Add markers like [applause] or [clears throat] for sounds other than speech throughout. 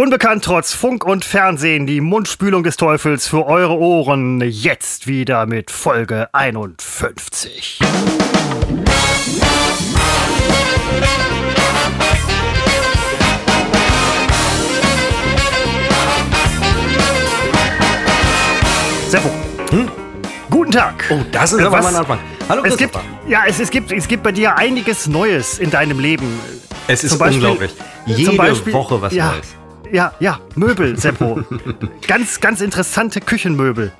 Unbekannt trotz Funk und Fernsehen, die Mundspülung des Teufels für eure Ohren. Jetzt wieder mit Folge 51. Seppo. Hm? Guten Tag. Oh, das ist Äh, aber was- mal ein Anfang. Hallo Es gibt, ja, es, es, gibt, es gibt bei dir einiges Neues in deinem Leben. Es ist Beispiel- unglaublich. Jede Beispiel- Woche was ja, Neues. Ja, ja, Möbel, Seppo. ganz, ganz interessante Küchenmöbel.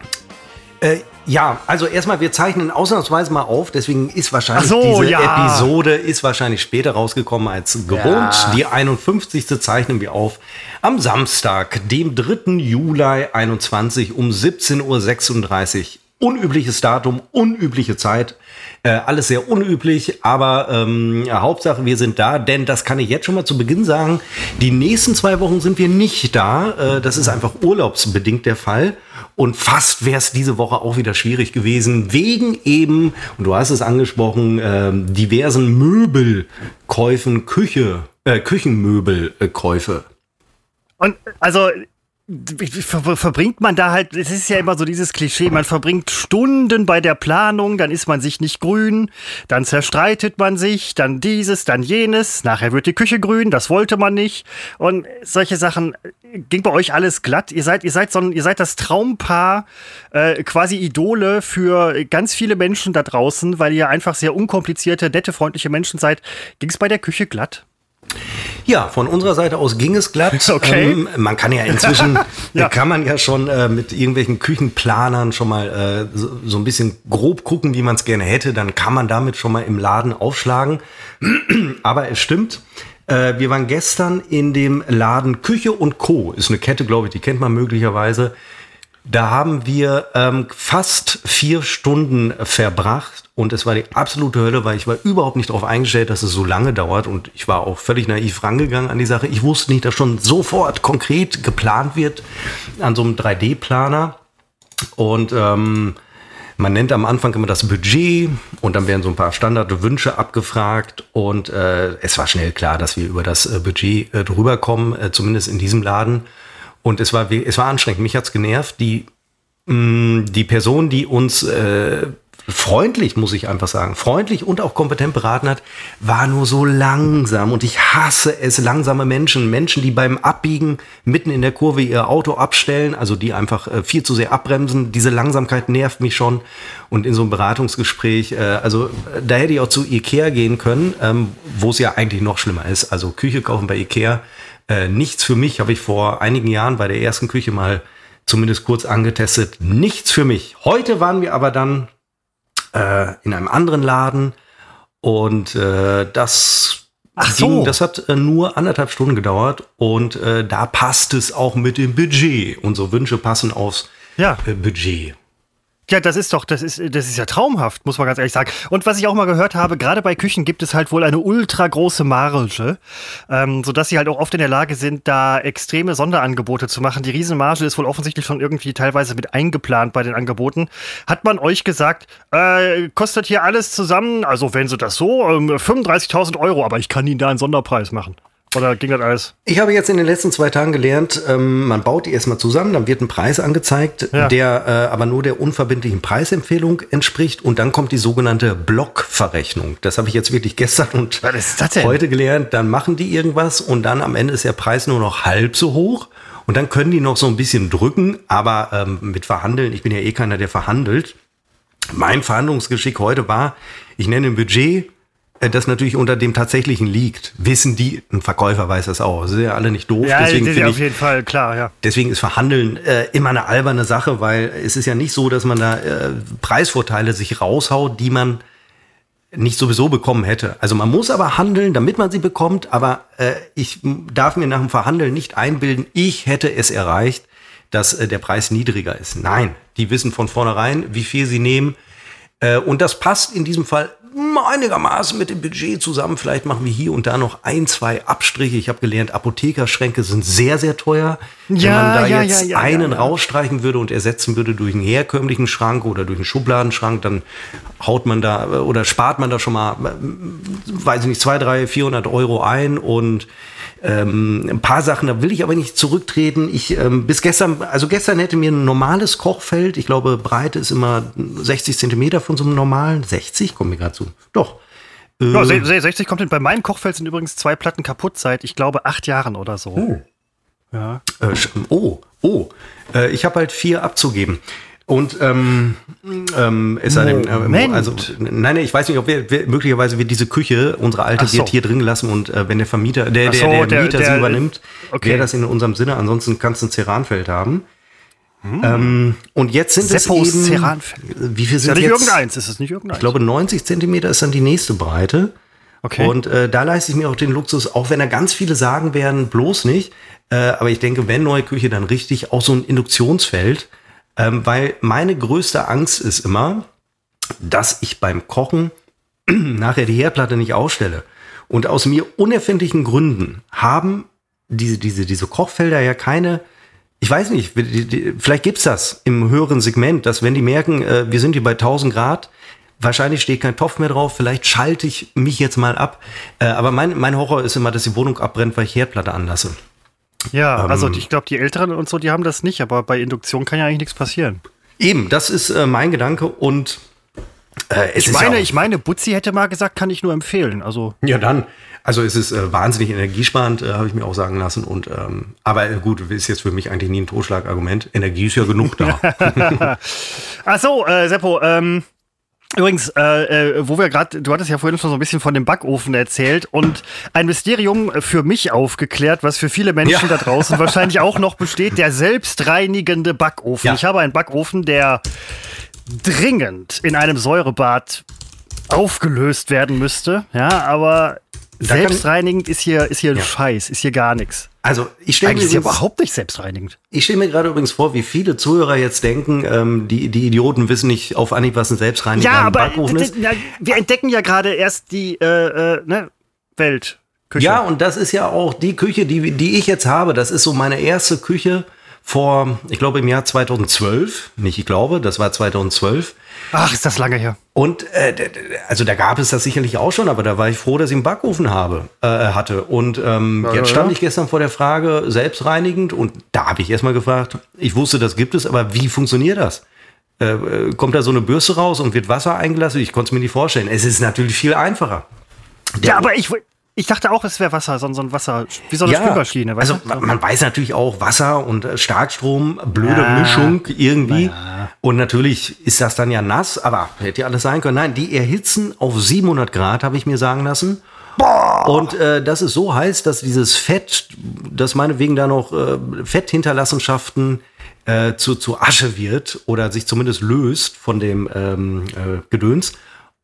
Äh, ja, also erstmal, wir zeichnen ausnahmsweise mal auf, deswegen ist wahrscheinlich so, diese ja. Episode ist wahrscheinlich später rausgekommen als gewohnt. Ja. Die 51. zeichnen wir auf am Samstag, dem 3. Juli 21 um 17.36 Uhr. Unübliches Datum, unübliche Zeit. Äh, alles sehr unüblich, aber ähm, Hauptsache wir sind da, denn das kann ich jetzt schon mal zu Beginn sagen. Die nächsten zwei Wochen sind wir nicht da. Äh, das ist einfach urlaubsbedingt der Fall. Und fast wäre es diese Woche auch wieder schwierig gewesen, wegen eben, und du hast es angesprochen, ähm, diversen Möbelkäufen, Küche, äh, Küchenmöbelkäufe. Und also verbringt man da halt, es ist ja immer so dieses Klischee, man verbringt Stunden bei der Planung, dann ist man sich nicht grün, dann zerstreitet man sich, dann dieses, dann jenes, nachher wird die Küche grün, das wollte man nicht. Und solche Sachen ging bei euch alles glatt. Ihr seid, ihr seid so ein, ihr seid das Traumpaar, äh, quasi Idole für ganz viele Menschen da draußen, weil ihr einfach sehr unkomplizierte, nette, freundliche Menschen seid. Ging es bei der Küche glatt? Ja, von unserer Seite aus ging es glatt. [laughs] Okay. Ähm, man kann ja inzwischen, [laughs] Ja. kann man ja schon äh, mit irgendwelchen Küchenplanern schon mal äh, so, so ein bisschen grob gucken, wie man es gerne hätte. Dann kann man damit schon mal im Laden aufschlagen. [clears throat] Aber es stimmt. Äh, wir waren gestern in dem Laden Küche und Co. Ist eine Kette, glaube ich, die kennt man möglicherweise. Da haben wir ähm, fast vier Stunden verbracht und es war die absolute Hölle, weil ich war überhaupt nicht darauf eingestellt, dass es so lange dauert und ich war auch völlig naiv rangegangen an die Sache. Ich wusste nicht, dass schon sofort konkret geplant wird an so einem 3D-Planer und ähm, man nennt am Anfang immer das Budget und dann werden so ein paar Standardwünsche abgefragt und äh, es war schnell klar, dass wir über das äh, Budget äh, drüber kommen, äh, zumindest in diesem Laden. Und es war, es war anstrengend. Mich hat's genervt. Die, mh, die Person, die uns äh, freundlich, muss ich einfach sagen, freundlich und auch kompetent beraten hat, war nur so langsam. Und ich hasse es, langsame Menschen. Menschen, die beim Abbiegen mitten in der Kurve ihr Auto abstellen, also die einfach äh, viel zu sehr abbremsen. Diese Langsamkeit nervt mich schon. Und in so einem Beratungsgespräch, äh, also da hätte ich auch zu Ikea gehen können, ähm, wo es ja eigentlich noch schlimmer ist. Also Küche kaufen bei Ikea. Äh, nichts für mich, habe ich vor einigen Jahren bei der ersten Küche mal zumindest kurz angetestet. Nichts für mich. Heute waren wir aber dann äh, in einem anderen Laden und äh, das Ach so. ging, das hat äh, nur anderthalb Stunden gedauert und äh, da passt es auch mit dem Budget. Unsere Wünsche passen aufs Ja. Budget. Ja, das ist doch, das ist, das ist ja traumhaft, muss man ganz ehrlich sagen. Und was ich auch mal gehört habe, gerade bei Küchen gibt es halt wohl eine ultra große Marge, ähm, sodass sie halt auch oft in der Lage sind, da extreme Sonderangebote zu machen. Die Riesenmarge ist wohl offensichtlich schon irgendwie teilweise mit eingeplant bei den Angeboten. Hat man euch gesagt, äh, kostet hier alles zusammen, also wenn sie das so, ähm, 35.000 Euro, aber ich kann Ihnen da einen Sonderpreis machen. Oder ging das alles? Ich habe jetzt in den letzten zwei Tagen gelernt, ähm, man baut die erstmal zusammen, dann wird ein Preis angezeigt, Ja. der äh, aber nur der unverbindlichen Preisempfehlung entspricht und dann kommt die sogenannte Blockverrechnung. Das habe ich jetzt wirklich gestern und heute gelernt. Dann machen die irgendwas und dann am Ende ist der Preis nur noch halb so hoch und dann können die noch so ein bisschen drücken, aber ähm, mit Verhandeln, ich bin ja eh keiner, der verhandelt. Mein Verhandlungsgeschick heute war, ich nenne ein Budget, das natürlich unter dem tatsächlichen liegt. Wissen die, ein Verkäufer weiß das auch. sind ja alle nicht doof. Ja, deswegen ist finde auf ich, jeden Fall klar, ja. deswegen ist Verhandeln äh, immer eine alberne Sache, weil es ist ja nicht so, dass man da äh, Preisvorteile sich raushaut, die man nicht sowieso bekommen hätte. Also man muss aber handeln, damit man sie bekommt, aber äh, ich darf mir nach dem Verhandeln nicht einbilden, ich hätte es erreicht, dass äh, der Preis niedriger ist. Nein, die wissen von vornherein, wie viel sie nehmen. Äh, und das passt in diesem Fall einigermaßen mit dem Budget zusammen. Vielleicht machen wir hier und da noch ein, zwei Abstriche. Ich habe gelernt, Apothekerschränke sind sehr, sehr teuer. Wenn Ja, man da ja, jetzt ja, einen rausstreichen würde und ersetzen würde durch einen herkömmlichen Schrank oder durch einen Schubladenschrank, dann haut man da äh, oder spart man da schon mal, äh, weiß ich nicht, zwei, drei, 400 Euro ein und ähm, ein paar Sachen, da will ich aber nicht zurücktreten. Ich ähm, bis gestern, also gestern hätte mir ein normales Kochfeld, ich glaube, Breite ist immer 60 Zentimeter von so einem normalen, 60, kommt mir gerade zu. Doch. Ja, 60 kommt hin. Bei meinem Kochfeld sind übrigens zwei Platten kaputt seit, ich glaube, acht Jahren oder so. Oh. Ja. Äh, oh, oh. Äh, ich habe halt vier abzugeben. Und ähm, ähm, es sei denn, äh, also nein, nein, ich weiß nicht, ob wir, wir möglicherweise wird diese Küche, unsere alte, so. wird hier drin gelassen und äh, wenn der Vermieter, der, so, der, der, Mieter der, sie übernimmt, okay. wäre das in unserem Sinne. Ansonsten kannst du ein Ceranfeld haben. Hm. Ähm, und jetzt sind Seppos es eben, Ceranfeld. wie viel sind ja, nicht jetzt? irgendeins, ist es nicht irgendeins? Ich glaube 90 Zentimeter ist dann die nächste Breite. Okay. Und äh, da leiste ich mir auch den Luxus, auch wenn da ganz viele sagen werden, bloß nicht. Äh, aber ich denke, wenn neue Küche, dann richtig auch so ein Induktionsfeld ähm, weil meine größte Angst ist immer, dass ich beim Kochen [clears throat] nachher die Herdplatte nicht ausstelle. Und aus mir unerfindlichen Gründen haben diese, diese, diese Kochfelder ja keine, ich weiß nicht, vielleicht gibt's das im höheren Segment, dass wenn die merken, äh, wir sind hier bei 1000 Grad, wahrscheinlich steht kein Topf mehr drauf, vielleicht schalte ich mich jetzt mal ab. Äh, aber mein, mein Horror ist immer, dass die Wohnung abbrennt, weil ich Herdplatte anlasse. Ja, ähm, also ich glaube, die Älteren und so, die haben das nicht, aber bei Induktion kann ja eigentlich nichts passieren. Eben, das ist äh, mein Gedanke und äh, ich meine, ja ich meine, Butzi hätte mal gesagt, kann ich nur empfehlen. Also ja, dann. Also es ist äh, wahnsinnig energiesparend, äh, habe ich mir auch sagen lassen. Und ähm, aber äh, gut, ist jetzt für mich eigentlich nie ein Totschlagargument. Energie ist ja genug da. [laughs] Ach so, äh, Seppo. Ähm, Übrigens, äh, äh, wo wir gerade, du hattest ja vorhin schon so ein bisschen von dem Backofen erzählt und ein Mysterium für mich aufgeklärt, was für viele Menschen ja. da draußen wahrscheinlich auch noch besteht, der selbstreinigende Backofen. Ja. Ich habe einen Backofen, der dringend in einem Säurebad aufgelöst werden müsste, ja, aber selbstreinigend ist hier, ist hier ein ja. Scheiß, ist hier gar nichts. Also ich stelle mir ist ja überhaupt nicht selbstreinigend. Ich stelle mir gerade übrigens vor, wie viele Zuhörer jetzt denken, ähm, die, die Idioten wissen nicht auf Anhieb, was ein selbstreinigender ja, aber, Backofen ist. Ja, wir entdecken ja gerade erst die äh, äh, ne, Welt. Küche. Ja, und das ist ja auch die Küche, die, die ich jetzt habe. Das ist so meine erste Küche vor, ich glaube, im Jahr 2012. Nicht, ich glaube, das war 2012. Ach, ist das lange her. Und äh, also da gab es das sicherlich auch schon, aber da war ich froh, dass ich einen Backofen habe, äh, hatte. Und ähm, ja, jetzt stand ja. ich gestern vor der Frage, selbstreinigend, und da habe ich erstmal gefragt, ich wusste, das gibt es, aber wie funktioniert das? Äh, äh kommt da so eine Bürste raus und wird Wasser eingelassen? Ich konnte es mir nicht vorstellen. Es ist natürlich viel einfacher. Der ja, aber ich, ich dachte auch, es wäre Wasser, so, ein Wasser, wie so eine ja, Spülmaschine. Also du? man weiß natürlich auch, Wasser und äh, Starkstrom, blöde ja, Mischung irgendwie. Ja. Und natürlich ist das dann ja nass, aber hätte ja alles sein können. Nein, die erhitzen auf 700 Grad, habe ich mir sagen lassen. Boah. Und äh, das ist so heiß, dass dieses Fett, das meinetwegen da noch äh, Fetthinterlassenschaften äh, zu, zu Asche wird oder sich zumindest löst von dem ähm, äh, Gedöns.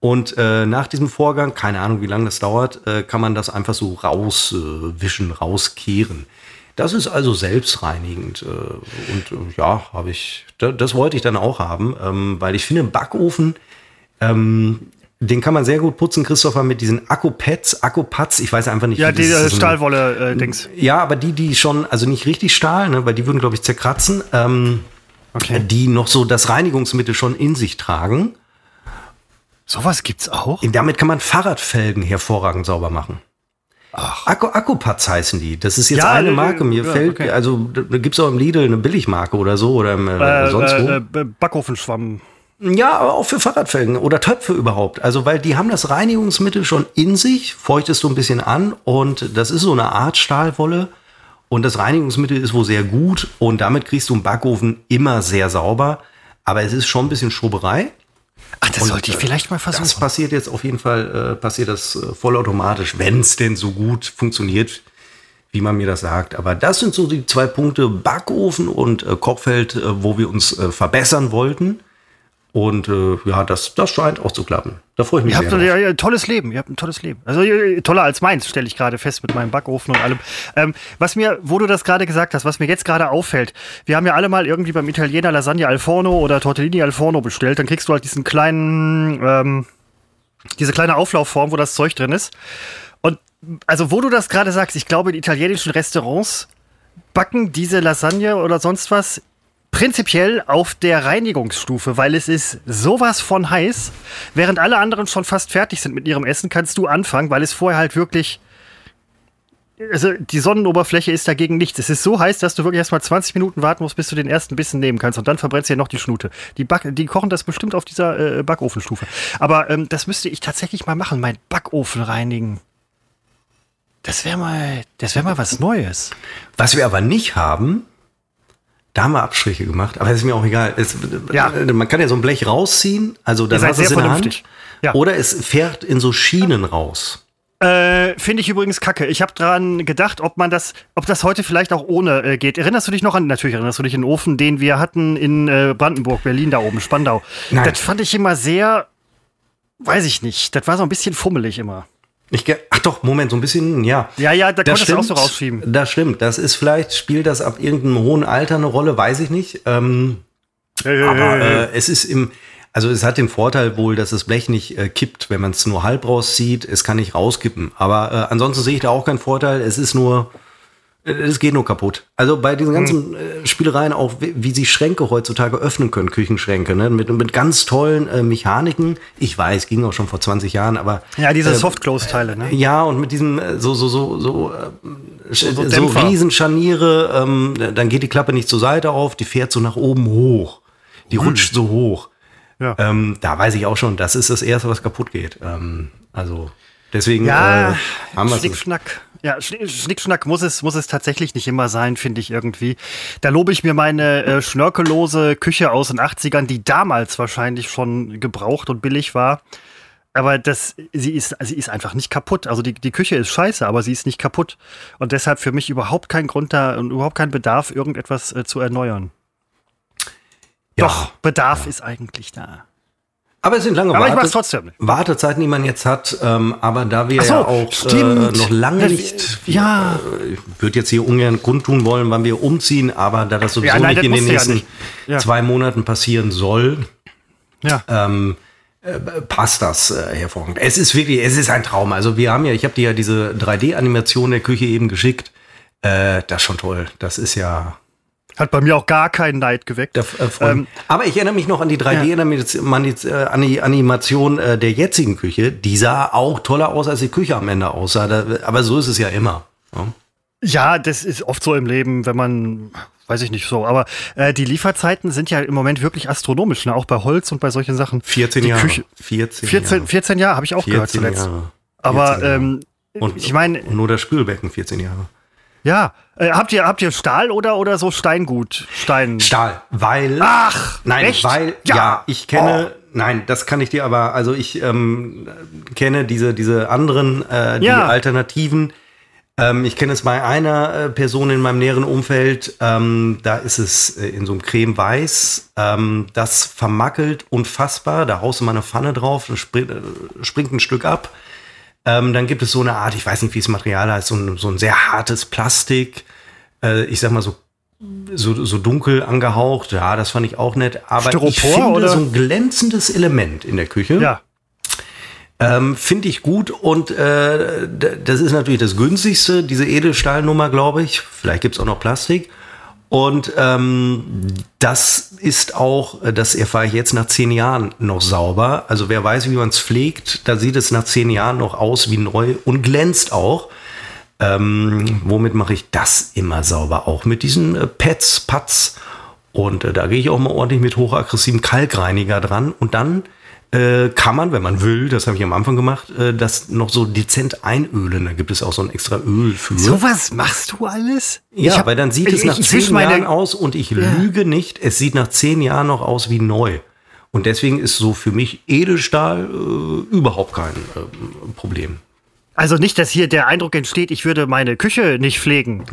Und äh, nach diesem Vorgang, keine Ahnung, wie lange das dauert, äh, kann man das einfach so rauswischen, äh, rauskehren. Das ist also selbstreinigend. Äh, und äh, ja, habe ich, das, das, wollte ich dann auch haben, ähm, weil ich finde, im Backofen, ähm, den kann man sehr gut putzen, Christopher, mit diesen Akku-Pads, Akku-Pads, ich weiß einfach nicht. Ja, die so Stahlwolle-Dings. ja, aber die, die schon, also nicht richtig Stahl, ne, weil die würden, glaube ich, zerkratzen, ähm, okay. die noch so das Reinigungsmittel schon in sich tragen. Sowas gibt's auch? Damit kann man Fahrradfelgen hervorragend sauber machen. Ach. Akku, Akkupatz heißen die. Das ist jetzt ja, eine Marke. Mir ja, fällt, okay. also da gibt's auch im Lidl eine Billigmarke oder so oder im, äh, sonst wo. Äh, äh, Backofenschwamm. Ja, aber auch für Fahrradfelgen oder Töpfe überhaupt. Also, weil die haben das Reinigungsmittel schon in sich, feuchtest du ein bisschen an und das ist so eine Art Stahlwolle. Und das Reinigungsmittel ist wohl sehr gut und damit kriegst du einen Backofen immer sehr sauber. Aber es ist schon ein bisschen Schrubberei. Ach, das und, sollte ich vielleicht mal versuchen. Das passiert jetzt auf jeden Fall, äh, passiert das äh, vollautomatisch, wenn es denn so gut funktioniert, wie man mir das sagt. Aber das sind so die zwei Punkte, Backofen und äh, Kochfeld, äh, wo wir uns äh, verbessern wollten. Und äh, ja, das, das scheint auch zu klappen. Da freue ich mich ihr sehr. Habt ein tolles Leben. Ihr habt ein tolles Leben. Also toller als meins, stelle ich gerade fest mit meinem Backofen und allem. Ähm, was mir, wo du das gerade gesagt hast, was mir jetzt gerade auffällt, wir haben ja alle mal irgendwie beim Italiener Lasagne al Forno oder Tortellini al Forno bestellt. Dann kriegst du halt diesen kleinen, ähm, diese kleine Auflaufform, wo das Zeug drin ist. Und also, wo du das gerade sagst, ich glaube, in italienischen Restaurants backen diese Lasagne oder sonst was prinzipiell auf der Reinigungsstufe, weil es ist sowas von heiß. Während alle anderen schon fast fertig sind mit ihrem Essen, kannst du anfangen, weil es vorher halt wirklich also die Sonnenoberfläche ist dagegen nichts. Es ist so heiß, dass du wirklich erst mal 20 Minuten warten musst, bis du den ersten Bissen nehmen kannst. Und dann verbrennst du ja noch die Schnute. Die, Back die kochen das bestimmt auf dieser äh, Backofenstufe. Aber ähm, das müsste ich tatsächlich mal machen, meinen Backofen reinigen. Das wäre mal, das wäre mal was Neues. Was wir aber nicht haben, da haben wir Abstriche gemacht, aber das ist mir auch egal. Es, Ja. Man kann ja so ein Blech rausziehen, also dann seid hast du es in der Hand. vernünftig. Ja. Oder es fährt in so Schienen raus. Äh, Finde ich übrigens kacke. Ich habe dran gedacht, ob man das, ob das heute vielleicht auch ohne äh, geht. Erinnerst du dich noch an, natürlich erinnerst du dich an den Ofen, den wir hatten in äh, Brandenburg, Berlin da oben, Spandau. Nein. Das fand ich immer sehr, weiß ich nicht, das war so ein bisschen fummelig immer. Ich, ach doch, Moment, so ein bisschen, ja. Ja, ja, da Das konntest du auch so rausschieben. Das stimmt. Das ist vielleicht, spielt das ab irgendeinem hohen Alter eine Rolle, weiß ich nicht. Ähm, aber äh, es ist im, also es hat den Vorteil wohl, dass das Blech nicht äh, kippt, wenn man es nur halb rauszieht. Es kann nicht rauskippen. Aber äh, ansonsten sehe ich da auch keinen Vorteil. Es ist nur, es geht nur kaputt. Also bei diesen ganzen äh, Spielereien auch, wie, wie sie Schränke heutzutage öffnen können, Küchenschränke, ne? mit, mit ganz tollen äh, Mechaniken. Ich weiß, ging auch schon vor 20 Jahren, aber ja, diese äh, Soft-Close-Teile, ne? ja, und mit diesem äh, so, so, so, so, äh, so, so so. Riesenscharniere, ähm, dann geht die Klappe nicht zur Seite auf, die fährt so nach oben hoch. Die rutscht so hoch. Ja. Ähm, da weiß ich auch schon, das ist das Erste, was kaputt geht. Ähm, also deswegen Ja, äh, haben wir es. Schnickschnack. Ja, Schnick- Schnickschnack muss es, muss es tatsächlich nicht immer sein, finde ich irgendwie. Da lobe ich mir meine äh, schnörkellose Küche aus den 80ern, die damals wahrscheinlich schon gebraucht und billig war. Aber das, sie ist, sie ist einfach nicht kaputt. Also die, die Küche ist scheiße, aber sie ist nicht kaputt. Und deshalb für mich überhaupt kein Grund da und überhaupt kein Bedarf, irgendetwas äh, zu erneuern. Ja. Doch, Bedarf ist eigentlich da. Aber es sind lange Aber ich Warte- mach's trotzdem. Wartezeiten, die man jetzt hat. Ähm, aber da wir so, ja auch äh, noch lange nicht, ja. äh, ich würde jetzt hier ungern kundtun wollen, wann wir umziehen, aber da das sowieso Ja, nein, nicht in den nächsten. Ja. zwei Monaten passieren soll, Ja. ähm, äh, passt das äh, hervorragend. Es ist wirklich, es ist ein Traum. Also wir haben ja, ich habe dir ja diese 3D-Animation der Küche eben geschickt. Äh, das ist schon toll. Das ist ja. Hat bei mir auch gar keinen Neid geweckt. Da, äh, Ähm, Aber ich erinnere mich noch an die 3D-Animation äh, der jetzigen Küche. Die sah auch toller aus, als die Küche am Ende aussah. Da, aber so ist es ja immer. Ja. Ja, das ist oft so im Leben, wenn man, weiß ich nicht so, aber äh, die Lieferzeiten sind ja im Moment wirklich astronomisch, ne? auch bei Holz und bei solchen Sachen. 14 die Jahre. Küche, 14, 14, Jahre. 14 Jahre, habe ich auch gehört 14 zuletzt. Jahre. Aber 14 Jahre. ähm, und, ich meine, nur das Spülbecken 14 Jahre. Ja, äh, habt ihr habt ihr Stahl oder oder so Steingut, Stein? Stahl, weil. Ach, nein, echt? weil ja, Ja. Oh. ich kenne. Nein, das kann ich dir aber. Also ich ähm, kenne diese diese anderen äh, die Ja. Alternativen. Ähm, ich kenne es bei einer äh, Person in meinem näheren Umfeld. Ähm, da ist es äh, in so einem Creme Weiß. Ähm, das vermackelt unfassbar. Da haust du mal eine Pfanne drauf, das springt, äh, springt ein Stück ab. Ähm, dann gibt es so eine Art, ich weiß nicht, wie das Material heißt, so ein, so ein sehr hartes Plastik. Äh, ich sag mal so, so, so dunkel angehaucht. Ja, das fand ich auch nett. Aber ich Styropor, finde oder? so ein glänzendes Element in der Küche. Ja. Ähm, Finde ich gut und äh, das ist natürlich das günstigste, diese Edelstahlnummer, glaube ich. Vielleicht gibt es auch noch Plastik. Und ähm, das ist auch, äh, das erfahre ich jetzt nach zehn Jahren noch sauber. Also wer weiß, wie man es pflegt, da sieht es nach zehn Jahren noch aus wie neu und glänzt auch. Ähm, womit mache ich das immer sauber? Auch mit diesen äh, Pads, Pads. Und äh, da gehe ich auch mal ordentlich mit hochaggressivem Kalkreiniger dran. Und dann äh, kann man, wenn man will, das habe ich am Anfang gemacht, äh, das noch so dezent einölen. Da gibt es auch so ein extra Öl für. Sowas machst du alles? ja, Ich hab- weil dann sieht es ich- nach ich wisch zehn Jahren aus und ich lüge nicht, es sieht nach zehn Jahren noch aus wie neu. Und deswegen ist so für mich Edelstahl äh, überhaupt kein äh, Problem. Also nicht, dass hier der Eindruck entsteht, ich würde meine Küche nicht pflegen.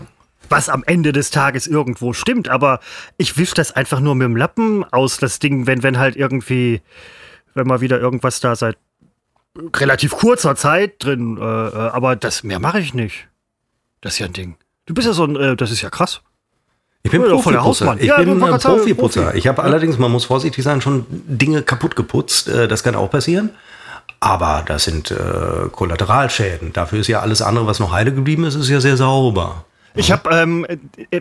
Was am Ende des Tages irgendwo stimmt, aber ich wisch das einfach nur mit dem Lappen aus, das Ding, wenn, wenn halt irgendwie, wenn mal wieder irgendwas da seit relativ kurzer Zeit drin, äh, äh, aber das mehr mache ich nicht. Das ist ja ein Ding. Du bist ja so ein, äh, das ist ja krass. Ich bin Profiputzer. Hausmann. Ich Ja, bin ein Profiputzer. Profi. Ich habe allerdings, man muss vorsichtig sein, schon Dinge kaputt geputzt. Äh, Das kann auch passieren. Aber das sind äh, Kollateralschäden. Dafür ist ja alles andere, was noch heile geblieben ist, ist ja sehr sauber. Ich habe ähm,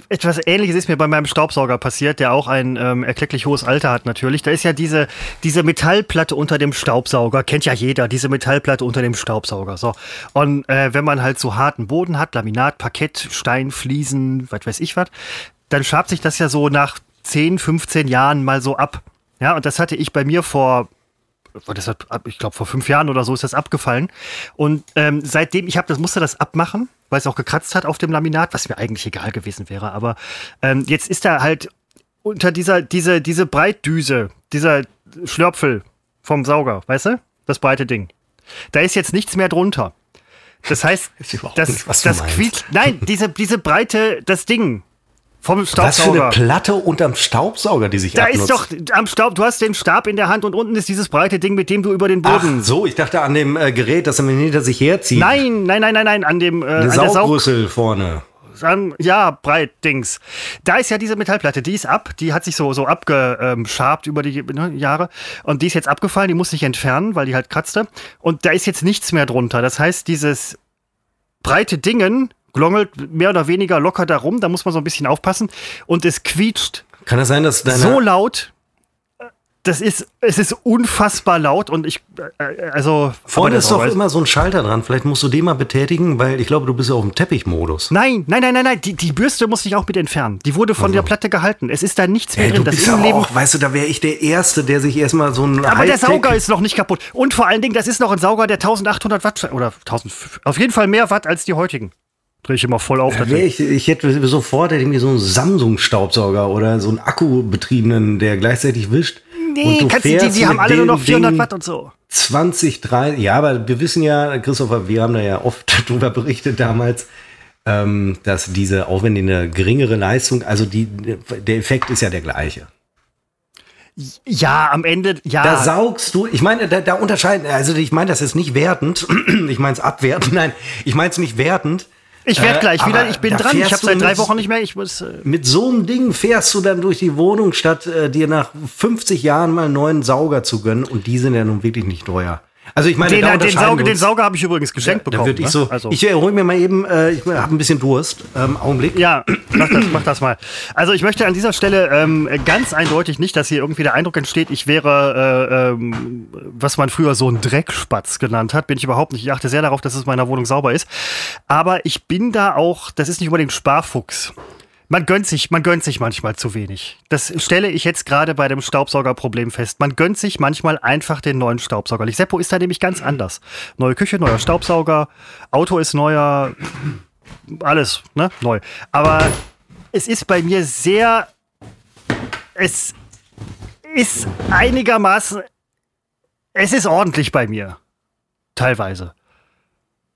etwas Ähnliches ist mir bei meinem Staubsauger passiert, der auch ein ähm, erklecklich hohes Alter hat natürlich. Da ist ja diese, diese Metallplatte unter dem Staubsauger, kennt ja jeder, diese Metallplatte unter dem Staubsauger. So. Und äh, wenn man halt so harten Boden hat, Laminat, Parkett, Stein, Fliesen, was weiß ich was, dann schabt sich das ja so nach 10, 15 Jahren mal so ab. Ja, und das hatte ich bei mir vor das hat, ich glaube, vor fünf Jahren oder so ist das abgefallen. Und ähm, seitdem, ich habe das, musste das abmachen, weil es auch gekratzt hat auf dem Laminat, was mir eigentlich egal gewesen wäre. Aber ähm, jetzt ist da halt unter dieser, diese, diese Breitdüse, dieser Schlörpfel vom Sauger, weißt du? Das breite Ding. Da ist jetzt nichts mehr drunter. Das heißt, [laughs] das, nicht, das quietscht. Nein, diese, diese Breite, das Ding, vom Staubsauger. Was für eine Platte unterm Staubsauger, die sich Da abnutzt. ist doch am Staub, du hast den Stab in der Hand und unten ist dieses breite Ding, mit dem du über den Boden. Ach so, ich dachte an dem äh, Gerät, das man hinter sich herzieht. Nein, nein, nein, nein, nein, an dem äh, Eine Saugrüssel Saug vorne. An, ja, breit Dings. Da ist ja diese Metallplatte, die ist ab, die hat sich so, so abgeschabt über die ne, Jahre und die ist jetzt abgefallen, die muss sich entfernen, weil die halt kratzte. Und da ist jetzt nichts mehr drunter. Das heißt, dieses breite Dingen glongelt mehr oder weniger locker darum, da muss man so ein bisschen aufpassen und es quietscht. Kann das sein, dass deine so laut? Das ist, es ist unfassbar laut und ich, äh, also. Vorne ist doch immer so ein Schalter dran. Vielleicht musst du den mal betätigen, weil ich glaube, du bist ja auf dem Teppichmodus. Nein, nein, nein, nein, nein. Die, die Bürste muss ich auch mit entfernen. Die wurde von also. der Platte gehalten. Es ist da nichts mehr Ey, drin. Du bist das auch, weißt du, da wäre ich der Erste, der sich erstmal so ein. Aber der Sauger ist noch nicht kaputt. Und vor allen Dingen, das ist noch ein Sauger, der 1800 Watt oder 1000, auf jeden Fall mehr Watt als die heutigen. Drehe ich immer voll auf. Ja, ich, ich hätte sofort irgendwie so einen Samsung-Staubsauger oder so einen Akkubetriebenen, der gleichzeitig wischt. Nee, kannst du, die, die haben alle nur noch 400 Watt und so. 20, 30, ja, aber wir wissen ja, Christopher, wir haben da ja oft [laughs] drüber berichtet damals, ähm, dass diese, auch wenn die eine geringere Leistung, also die, der Effekt ist ja der gleiche. Ja, am Ende, ja. Da saugst du, ich meine, da, da unterscheiden, also ich meine das ist nicht wertend, [clears throat] ich meine es abwertend, [laughs] nein, ich meine es nicht wertend, ich werde gleich äh, wieder, ich bin dran. Ich habe seit drei Wochen nicht mehr. Ich muss, äh mit so einem Ding fährst du dann durch die Wohnung, statt äh, dir nach 50 Jahren mal einen neuen Sauger zu gönnen. Und die sind ja nun wirklich nicht teuer. Also ich meine, den, den Sauger, den Sauger habe ich übrigens geschenkt ja, bekommen. Da ich, so, ne? also. ich hole mir mal eben, äh, ich habe ein bisschen Durst. Ähm, Augenblick. Ja, mach das, mach das mal. Also ich möchte an dieser Stelle ähm, ganz eindeutig nicht, dass hier irgendwie der Eindruck entsteht, ich wäre, äh, ähm, was man früher so ein Dreckspatz genannt hat. Bin ich überhaupt nicht. Ich achte sehr darauf, dass es in meiner Wohnung sauber ist. Aber ich bin da auch, das ist nicht unbedingt Sparfuchs. Man gönnt sich, man gönnt sich manchmal zu wenig. Das stelle ich jetzt gerade bei dem Staubsaugerproblem fest. Man gönnt sich manchmal einfach den neuen Staubsauger. Seppo ist da nämlich ganz anders. Neue Küche, neuer Staubsauger, Auto ist neuer, alles, ne, neu. Aber es ist bei mir sehr, es ist einigermaßen, es ist ordentlich bei mir. Teilweise.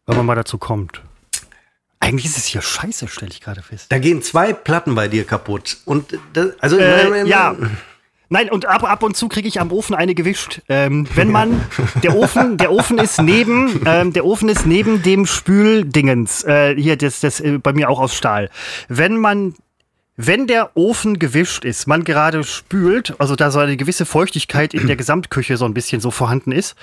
Wenn man mal dazu kommt. Eigentlich ist es hier scheiße, stelle ich gerade fest. Da gehen zwei Platten bei dir kaputt. Und das, also äh, ja. Nein, und ab, ab und zu kriege ich am Ofen eine gewischt. Ähm, wenn man, der Ofen, der Ofen ist neben, [laughs] ähm, der Ofen ist neben dem Spüldingens, äh, hier, das, das äh, bei mir auch aus Stahl. Wenn man wenn der Ofen gewischt ist, man gerade spült, also da so eine gewisse Feuchtigkeit in der Gesamtküche so ein bisschen so vorhanden ist,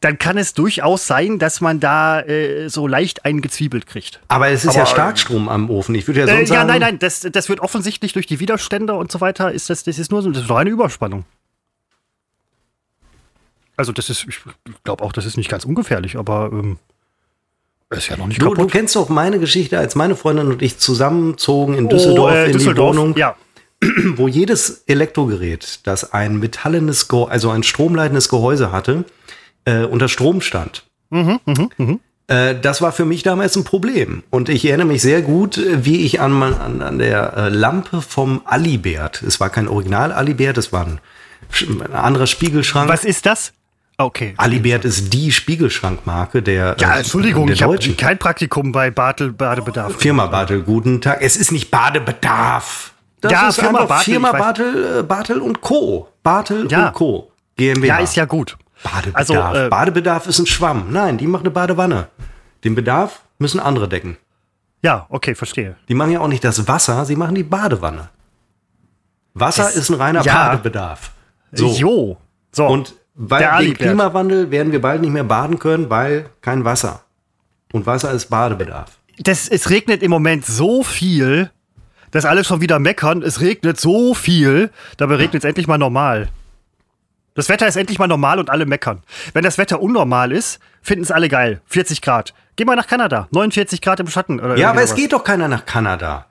dann kann es durchaus sein, dass man da äh, so leicht eingezwiebelt kriegt. Aber es ist Aber, ja Starkstrom am Ofen. Ich würde ja sonst äh, sagen. Ja, nein, nein, das, das wird offensichtlich durch die Widerstände und so weiter, ist das, das ist nur so das ist eine Überspannung. Also das ist, ich glaube auch, das ist nicht ganz ungefährlich, aber ähm, ist ja noch nicht du, kaputt. Du kennst doch meine Geschichte, als meine Freundin und ich zusammenzogen in Düsseldorf, oh, äh, in die Wohnung. Ja. Wo jedes Elektrogerät, das ein metallenes, also ein stromleitendes Gehäuse hatte, äh, unter Strom stand. Mhm, mh, mh. Äh, das war für mich damals ein Problem. Und ich erinnere mich sehr gut, wie ich an, an, an der äh, Lampe vom Alibert, es war kein Original Alibert, es war ein, ein anderer Spiegelschrank. Was ist das? Okay. Alibert ist die Spiegelschrankmarke der. Ja, Entschuldigung, der ich habe kein Praktikum bei Bartel Badebedarf. Firma Bartel, guten Tag. Es ist nicht Badebedarf. Das ja, ist Firma Bartel. Firma Bartel, äh, Bartel und Co. Bartel ja. und Co. GmbH. Ja, ist ja gut. Badebedarf. Also, äh, Badebedarf ist ein Schwamm. Nein, die machen eine Badewanne. Den Bedarf müssen andere decken. Ja, okay, verstehe. Die machen ja auch nicht das Wasser, sie machen die Badewanne. Wasser es, ist ein reiner ja. Badebedarf. So. Jo. So. Und weil wegen Klimawandel werden wir bald nicht mehr baden können, weil kein Wasser. Und Wasser ist Badebedarf. das, es regnet im Moment so viel, dass alle schon wieder meckern. Es regnet so viel, dabei regnet es endlich mal normal. Das Wetter ist endlich mal normal und alle meckern. Wenn das Wetter unnormal ist, finden es alle geil. 40 Grad. Geh mal nach Kanada. 49 Grad im Schatten. Oder Ja, aber es geht doch keiner nach Kanada.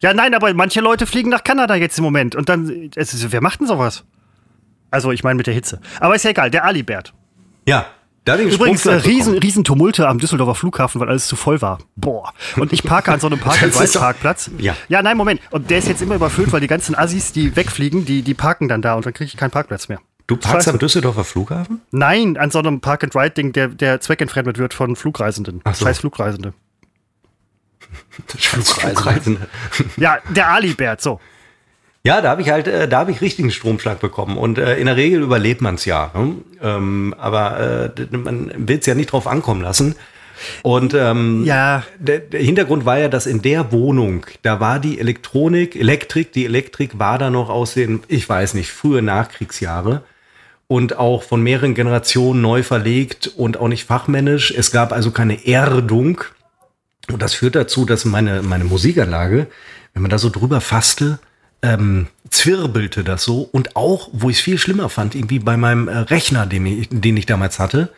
Ja, nein, aber manche Leute fliegen nach Kanada jetzt im Moment. Und dann, es wer macht denn sowas? Also, ich meine mit der Hitze. Aber ist ja egal, der Alibert. Ja, Übrigens, äh, riesen, riesen Tumulte am Düsseldorfer Flughafen, weil alles zu voll war. Boah. Und ich parke an so einem [laughs] Das ist doch- Park-and-Ride-Parkplatz. Ja. Ja, nein, Moment. Und der ist jetzt immer überfüllt, weil die ganzen Assis, die wegfliegen, die, die parken dann da und dann kriege ich keinen Parkplatz mehr. Du parkst am Düsseldorfer Flughafen? Nein, an so einem Park-and-Ride-Ding, der, der zweckentfremdet wird von Flugreisenden. Ach so. Scheiß Flugreisende. [laughs] Flugreisende. Ja, der Alibert, so. Ja, da habe ich halt, äh, da habe ich richtigen Stromschlag bekommen. Und äh, in der Regel überlebt man es ja. Ne? Ähm, aber äh, man will es ja nicht drauf ankommen lassen. Und ähm, Ja. der, der Hintergrund war ja, dass in der Wohnung, da war die Elektronik, Elektrik, die Elektrik war da noch aus den, ich weiß nicht, frühe Nachkriegsjahre und auch von mehreren Generationen neu verlegt und auch nicht fachmännisch. Es gab also keine Erdung. Und das führt dazu, dass meine, meine Musikanlage, wenn man da so drüber fasste, ähm, zwirbelte das so. Und auch, wo ich es viel schlimmer fand, irgendwie bei meinem äh, Rechner, den ich, den ich damals hatte.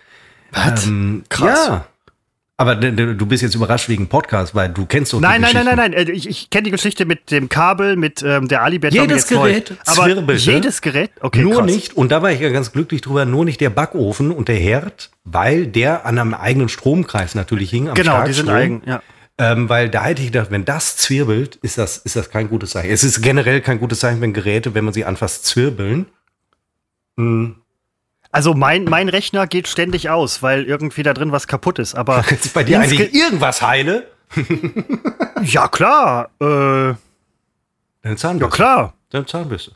Was? Ähm, Krass. Ja. Aber du bist jetzt überrascht wegen Podcast, weil du kennst doch die Nein, nein, nein, nein, nein. Äh, Ich, ich kenne die Geschichte mit dem Kabel, mit ähm, der Alibert. Jedes jetzt neu. Gerät Aber zwirbelte. jedes Gerät? Okay, nur krass. nicht, und da war ich ja ganz glücklich drüber, nur nicht der Backofen und der Herd, weil der an einem eigenen Stromkreis natürlich hing. Am Genau, die sind eigen, ja. Ähm, weil da hätte ich gedacht, wenn das zwirbelt, ist das, ist das kein gutes Zeichen. Es ist generell kein gutes Zeichen, wenn Geräte, wenn man sie anfasst, zwirbeln. Hm. Also mein, mein Rechner geht ständig aus, weil irgendwie da drin was kaputt ist. Aber [laughs] Ist bei dir eigentlich irgendwas heile? ja klar, äh, Deine ja Zahnbürste. klar. Deine Zahnbürste.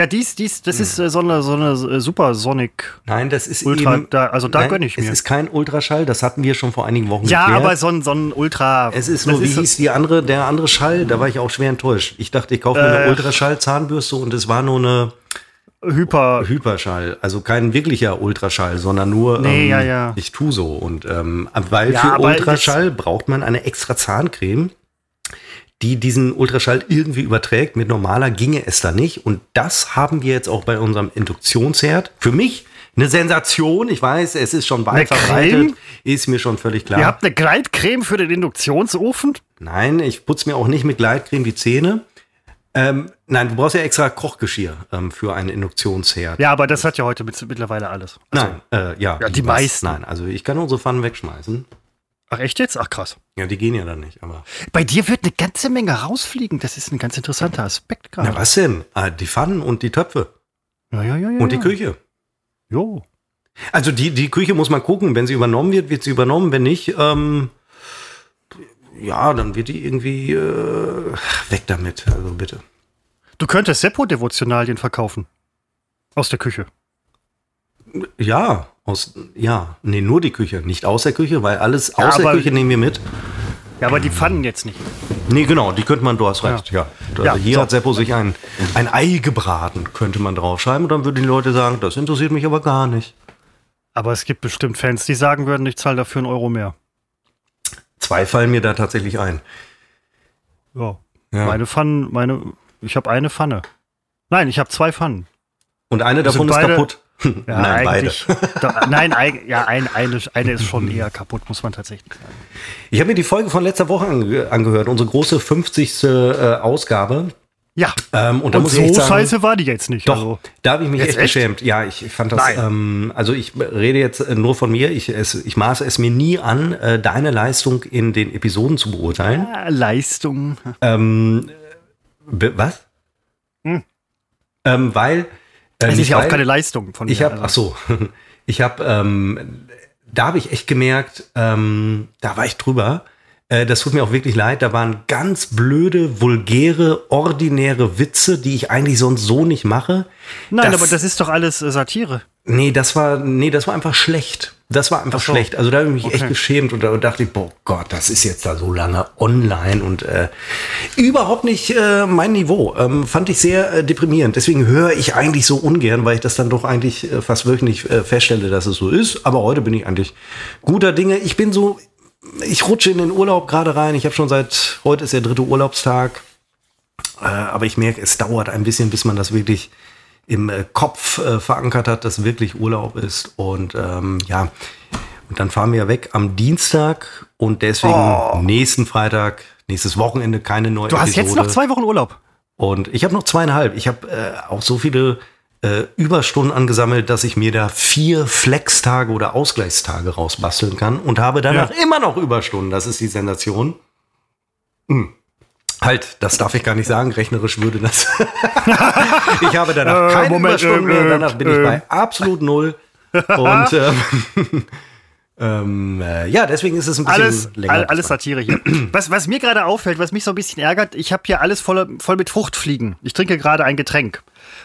Ja, dies, dies, das Hm. ist äh, so eine, so eine äh, Supersonic. Nein, das ist Ultra- eben, da- also da nein, gönn ich Es mir. ist kein Ultraschall, das hatten wir schon vor einigen Wochen Ja, geklärt. aber so ein, so ein Ultra. Es ist nur, wie so- hieß die andere, der andere Schall, da war ich auch schwer enttäuscht. Ich dachte, ich kaufe mir eine Äh. Ultraschall-Zahnbürste und es war nur eine Hyper. Hyperschall. Also kein wirklicher Ultraschall, sondern nur, Nee, ähm, ja, ja. ich tu so. Und ähm, weil Ja, für Ultraschall braucht man eine extra Zahncreme, die diesen Ultraschall irgendwie überträgt. Mit normaler ginge es da nicht. Und das haben wir jetzt auch bei unserem Induktionsherd. Für mich eine Sensation. Ich weiß, es ist schon weit verbreitet. Ist mir schon völlig klar. Ihr habt eine Gleitcreme für den Induktionsofen? Nein, ich putze mir auch nicht mit Gleitcreme die Zähne. Ähm, nein, du brauchst ja extra Kochgeschirr ähm, für einen Induktionsherd. Ja, aber das hat ja heute mit, mittlerweile alles. Also, Nein, äh, ja. Ja, die was? meisten. Nein, also ich kann unsere Pfannen wegschmeißen. Ach, echt jetzt? Ach, krass. Ja, die gehen ja dann nicht, aber. Bei dir wird eine ganze Menge rausfliegen. Das ist ein ganz interessanter Aspekt gerade. Na, was denn? Ah, die Pfannen und die Töpfe Ja, ja, ja, ja. und die ja. Küche. Jo. Also die, die Küche muss man gucken. Wenn sie übernommen wird, wird sie übernommen. Wenn nicht, ähm, ja, dann wird die irgendwie äh, weg damit. Also bitte. Du könntest Seppo-Devotionalien verkaufen. Aus der Küche. Ja, aus, ja, nee, nur die Küche, nicht aus der Küche, weil alles Ja, aus der aber- Küche nehmen wir mit. Ja, aber die Pfannen jetzt nicht. Nee, genau, die könnte man, du hast recht, ja. Also Ja, hier so. hat Seppo sich ein, ein Ei gebraten, könnte man draufschreiben. Und dann würden die Leute sagen, das interessiert mich aber gar nicht. Aber es gibt bestimmt Fans, die sagen würden, ich zahle dafür einen Euro mehr. Zwei fallen mir da tatsächlich ein. Ja. Ja. Meine Pfannen, meine. Ich habe eine Pfanne. Nein, ich habe zwei Pfannen. Und eine davon ist kaputt. Ja, Nein, beide. eigentlich. Da, nein, eig- ja, ein, eine, eine ist schon eher kaputt, muss man tatsächlich sagen. Ich habe mir die Folge von letzter Woche ange angehört, unsere große 50. Äh, Ausgabe. Ja. Ähm, und da Und muss so ich echt sagen, scheiße war die jetzt nicht. Doch, Also, da habe ich mich Jetzt echt, echt? geschämt. Ja, ich fand das, ähm, also ich rede jetzt äh, nur von mir. Ich, es, ich maße es mir nie an, äh, deine Leistung in den Episoden zu beurteilen. ah, Leistung. Ähm, was? Hm. Ähm, weil. Äh, Es ist ja auch keine Leistung von mir. Ich ach also. so, [laughs] ich habe, ähm, da habe ich echt gemerkt, ähm, da war ich drüber. Äh, das tut mir auch wirklich leid. Da waren ganz blöde, vulgäre, ordinäre Witze, die ich eigentlich sonst so nicht mache. Nein, das, aber das ist doch alles äh, Satire. Nee, das war, nee, das war einfach schlecht. Das war einfach Ach so. schlecht. Also da habe ich mich Okay. echt geschämt und da dachte ich, boah Gott, das ist jetzt da so lange online und äh, überhaupt nicht äh, mein Niveau. Ähm, fand ich sehr äh, deprimierend. Deswegen höre ich eigentlich so ungern, weil ich das dann doch eigentlich äh, fast wöchentlich äh, feststelle, dass es so ist. Aber heute bin ich eigentlich guter Dinge. Ich bin so ich rutsche in den Urlaub gerade rein. Ich habe schon seit heute ist der dritte Urlaubstag. Äh, aber ich merke, es dauert ein bisschen, bis man das wirklich im äh, Kopf äh, verankert hat, dass wirklich Urlaub ist. Und ähm, ja, und dann fahren wir weg am Dienstag und deswegen oh. nächsten Freitag, nächstes Wochenende keine neue Du hast Episode. jetzt noch zwei Wochen Urlaub. Und ich habe noch zweieinhalb. Ich habe äh, auch so viele äh, Überstunden angesammelt, dass ich mir da vier Flex-Tage oder Ausgleichstage rausbasteln kann und habe danach ja. immer noch Überstunden. Das ist die Sensation. Hm. Halt, das darf ich gar nicht sagen. Rechnerisch würde das. [laughs] ich habe danach äh, keine Moment, Überstunden mehr. Äh, danach bin ich äh. bei absolut null. Und ähm, [laughs] ähm, äh, ja, deswegen ist es ein bisschen alles, länger. Alles Satire hier. [clears throat] Was, was mir gerade auffällt, was mich so ein bisschen ärgert, ich habe hier alles voll, voll mit Fruchtfliegen. Ich trinke gerade ein Getränk.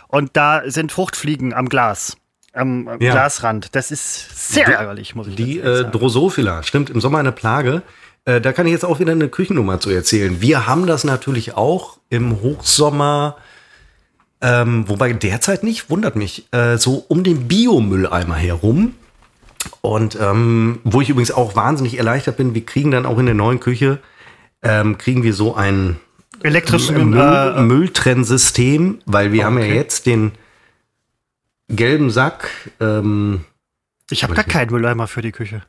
Und da sind Fruchtfliegen am Glas. Am, ja. Glasrand. Das ist sehr ärgerlich, muss ich Die äh, Drosophila, stimmt, im Sommer eine Plage. Äh, da kann ich jetzt auch wieder eine Küchennummer zu erzählen. Wir haben das natürlich auch im Hochsommer, ähm, wobei derzeit nicht, wundert mich, äh, so um den Biomülleimer herum. Und ähm, wo ich übrigens auch wahnsinnig erleichtert bin, wir kriegen dann auch in der neuen Küche, ähm, kriegen wir so ein elektrischen Müll, äh, Mülltrennsystem, weil wir okay. haben ja jetzt den gelben Sack. Ähm, ich habe gar keinen Mülleimer für die Küche.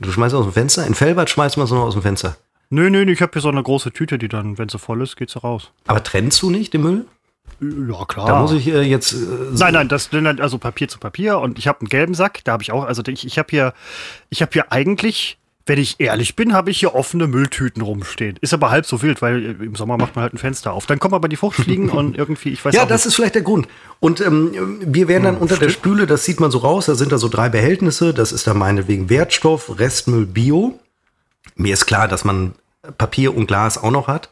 Du schmeißt aus dem Fenster? In Fellbad schmeißt man es noch aus dem Fenster. Nö, nö, ich habe hier so eine große Tüte, die dann, wenn sie voll ist, geht sie raus. Aber trennst du nicht den Müll? Ja, klar. Da muss ich äh, jetzt. Äh, nein, nein, das also Papier zu Papier und ich habe einen gelben Sack, da habe ich auch, also ich, ich habe hier, ich habe hier eigentlich, wenn ich ehrlich bin, habe ich hier offene Mülltüten rumstehen. Ist aber halb so wild, weil im Sommer macht man halt ein Fenster auf. Dann kommen aber die Fruchtfliegen [laughs] und irgendwie, ich weiß Ja, das nicht. ist vielleicht der Grund. Und ähm, wir werden dann hm, unter stimmt. der Spüle, das sieht man so raus, da sind da so drei Behältnisse. Das ist dann meinetwegen Wertstoff, Restmüll, Bio. Mir ist klar, dass man Papier und Glas auch noch hat.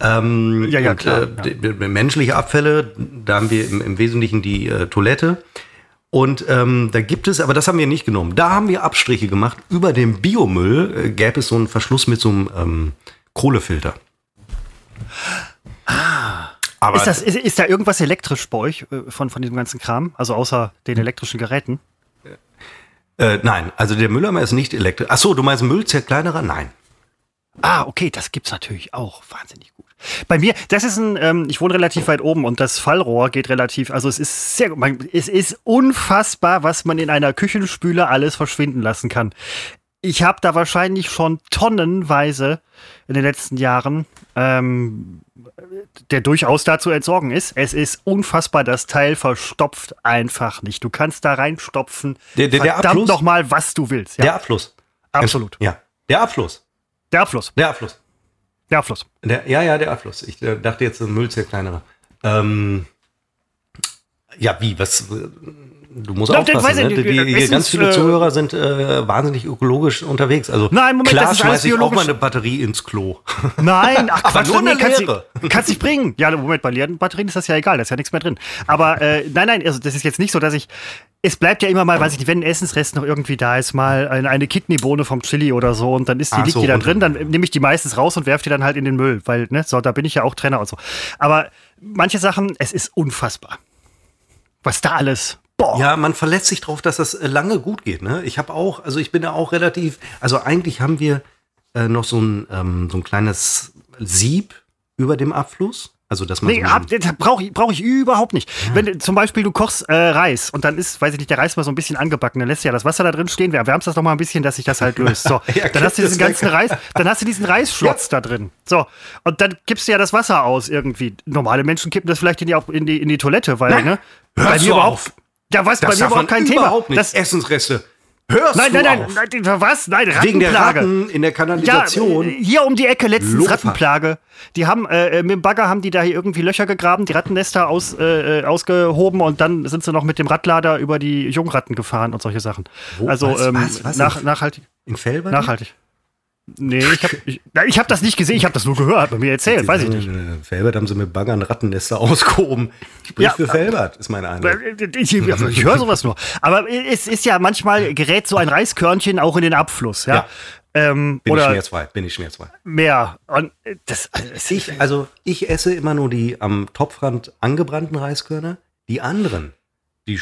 Ähm, ja, ja, klar. Und, äh, ja. Menschliche Abfälle, da haben wir im, im Wesentlichen die äh, Toilette. Und ähm, da gibt es, aber das haben wir nicht genommen. Da haben wir Abstriche gemacht. Über dem Biomüll äh, gäbe es so einen Verschluss mit so einem ähm, Kohlefilter. Ah. Aber ist, das, ist, ist, da irgendwas elektrisch bei euch äh, von, von diesem ganzen Kram? Also außer den elektrischen Geräten? Äh, nein, also der Mülleimer ist nicht elektrisch. Achso, du meinst Müllzerkleinerer? Nein. Ah, okay, das gibt's natürlich auch. Wahnsinnig gut. Bei mir, das ist ein, ähm, ich wohne relativ weit oben und das Fallrohr geht relativ, also es ist sehr, man, es ist unfassbar, was man in einer Küchenspüle alles verschwinden lassen kann. Ich habe da wahrscheinlich schon tonnenweise in den letzten Jahren, ähm, der durchaus da zu entsorgen ist. Es ist unfassbar, das Teil verstopft einfach nicht. Du kannst da reinstopfen, der, der, der verdammt noch mal, was du willst. Ja. Der Abfluss. Absolut. Ja, der Abfluss. Der Abfluss. Der Abfluss. Der Abfluss. Der, ja, ja, der Abfluss. Ich äh, dachte jetzt, ein Müll ist kleinerer. Ähm, ja, wie? Was? Du musst Doch, aufpassen. Ne? Die, die, die ganz viele äh, Zuhörer sind äh, wahnsinnig ökologisch unterwegs. Also Nein, Moment, klar schmeiße ich auch mal eine Batterie ins Klo. [laughs] Nein, ach Quatsch, nur eine kannst, kannst dich bringen. Ja, Moment, bei leeren Batterien ist das ja egal, da ist ja nichts mehr drin. Aber äh, nein, nein, also das ist jetzt nicht so, dass ich es bleibt ja immer mal, weiß ich nicht, wenn ein Essensrest noch irgendwie da ist, mal eine, eine Kidneybohne vom Chili oder so und dann ist die, Ach liegt so, die da drin, dann nehme ich die meistens raus und werfe die dann halt in den Müll, weil, ne, so, da bin ich ja auch Trainer und so. Aber manche Sachen, es ist unfassbar. Was da alles Boah. Ja, man verlässt sich darauf, dass das äh, lange gut geht. Ne? Ich habe auch, also ich bin da auch relativ, also eigentlich haben wir äh, noch so ein, ähm, so ein kleines Sieb über dem Abfluss. Also, dass man nee, so brauche ich, brauch ich überhaupt nicht. Ja. Wenn zum Beispiel du kochst äh, Reis und dann ist, weiß ich nicht, der Reis mal so ein bisschen angebacken, dann lässt du ja das Wasser da drin stehen, wir erwärmst das noch mal ein bisschen, dass sich das halt löst. So, [laughs] ja, dann hast du diesen ganzen Reis, dann hast du diesen Reisschlotz ja. da drin. So, und dann gibst du ja das Wasser aus irgendwie. Normale Menschen kippen das vielleicht in die, in die, in die Toilette, weil, Nein. ne? Hörst bei mir überhaupt. Ja, was? Das bei mir überhaupt kein Thema. Überhaupt nicht. Das Essensreste. Hörst nein, nein, nein, nein, nein, was? Nein, Rattenplage. Wegen der Ratten in der Kanalisation. Ja, hier um die Ecke letztens Lofa. Rattenplage. Die haben äh, äh, mit dem Bagger haben die da hier irgendwie Löcher gegraben, die Rattennester aus, äh, äh, ausgehoben und dann sind sie noch mit dem Radlader über die Jungratten gefahren und solche Sachen. Wo? Also was, ähm, was, was? Nach, nachhaltig. In Fellbad? Nachhaltig. Nee, ich habe ich, ich hab das nicht gesehen, ich habe das nur gehört, bei mir erzählt, weiß ich nicht. Felbert haben sie mit Baggern Rattennester [laughs] ausgehoben. Sprich ja, für Felbert, ist meine Eindruck. Ich, ich, ich höre sowas nur. Aber es ist ja manchmal, gerät so ein Reiskörnchen auch in den Abfluss. Ja. ja. Ähm, bin ich schmerzfrei, bin ich schmerzfrei. Mehr. Und das, also, ich, also ich esse immer nur die am Topfrand angebrannten Reiskörner. Die anderen, die,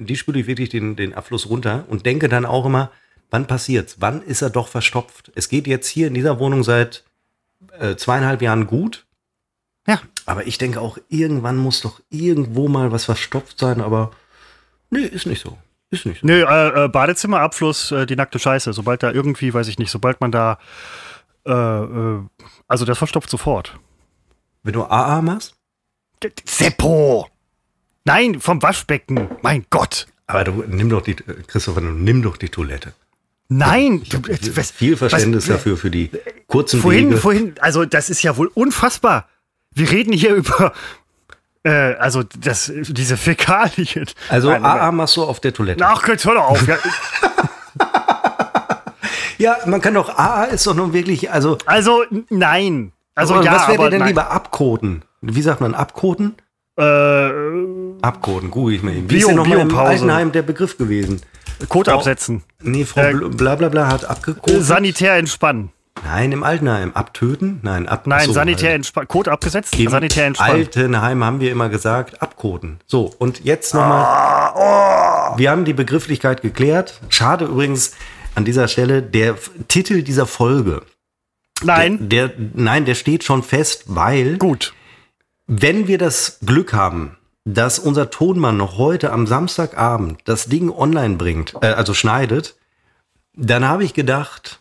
die spüle ich wirklich den, den Abfluss runter und denke dann auch immer, wann passiert's? Wann ist er doch verstopft? Es geht jetzt hier in dieser Wohnung seit äh, zweieinhalb Jahren gut. Ja. Aber ich denke auch, irgendwann muss doch irgendwo mal was verstopft sein, aber nee, ist nicht so. Ist nicht so. Nö, äh, äh, Badezimmerabfluss, äh, die nackte Scheiße. Sobald da irgendwie, weiß ich nicht, sobald man da, äh, äh, also das verstopft sofort. Wenn du AA machst? Seppo! Nein, vom Waschbecken. Mein Gott. Aber du nimm doch die, äh, Christopher, du nimm doch die Toilette. Nein. Du- was- viel Verständnis was- dafür, für die kurzen Vorhin, Wege. vorhin, also das ist ja wohl unfassbar. Wir reden hier über, äh, also das, diese Fäkalien. Also AA machst du auf der Toilette. Ach, jetzt hör doch auf. Ja, [laughs] Ja, man kann doch, AA ist doch nun wirklich, also, also, nein. Also aber ja, was wäre denn nein. lieber abkoten? Wie sagt man, abkoten? Äh, Abkoten, google ich mal eben. Wie Bio- ist denn noch mal im. Altenheim der Begriff gewesen? Code Frau- absetzen. Nee, Frau Äh, Bl- Blablabla hat abgekotet. Sanitär entspannen. Nein, im Altenheim. Abtöten? Nein, ab. Nein, Achso, sanitär entspannen. Code abgesetzt. Im Sanitär entspannen. Altenheim haben wir immer gesagt, abkoten. So, und jetzt nochmal. Ah, oh. Wir haben die Begrifflichkeit geklärt. Schade übrigens an dieser Stelle, der Titel dieser Folge. Nein, Der, der, nein, der steht schon fest, weil gut. wenn wir das Glück haben, dass unser Tonmann noch heute am Samstagabend das Ding online bringt, äh, also schneidet, dann habe ich gedacht,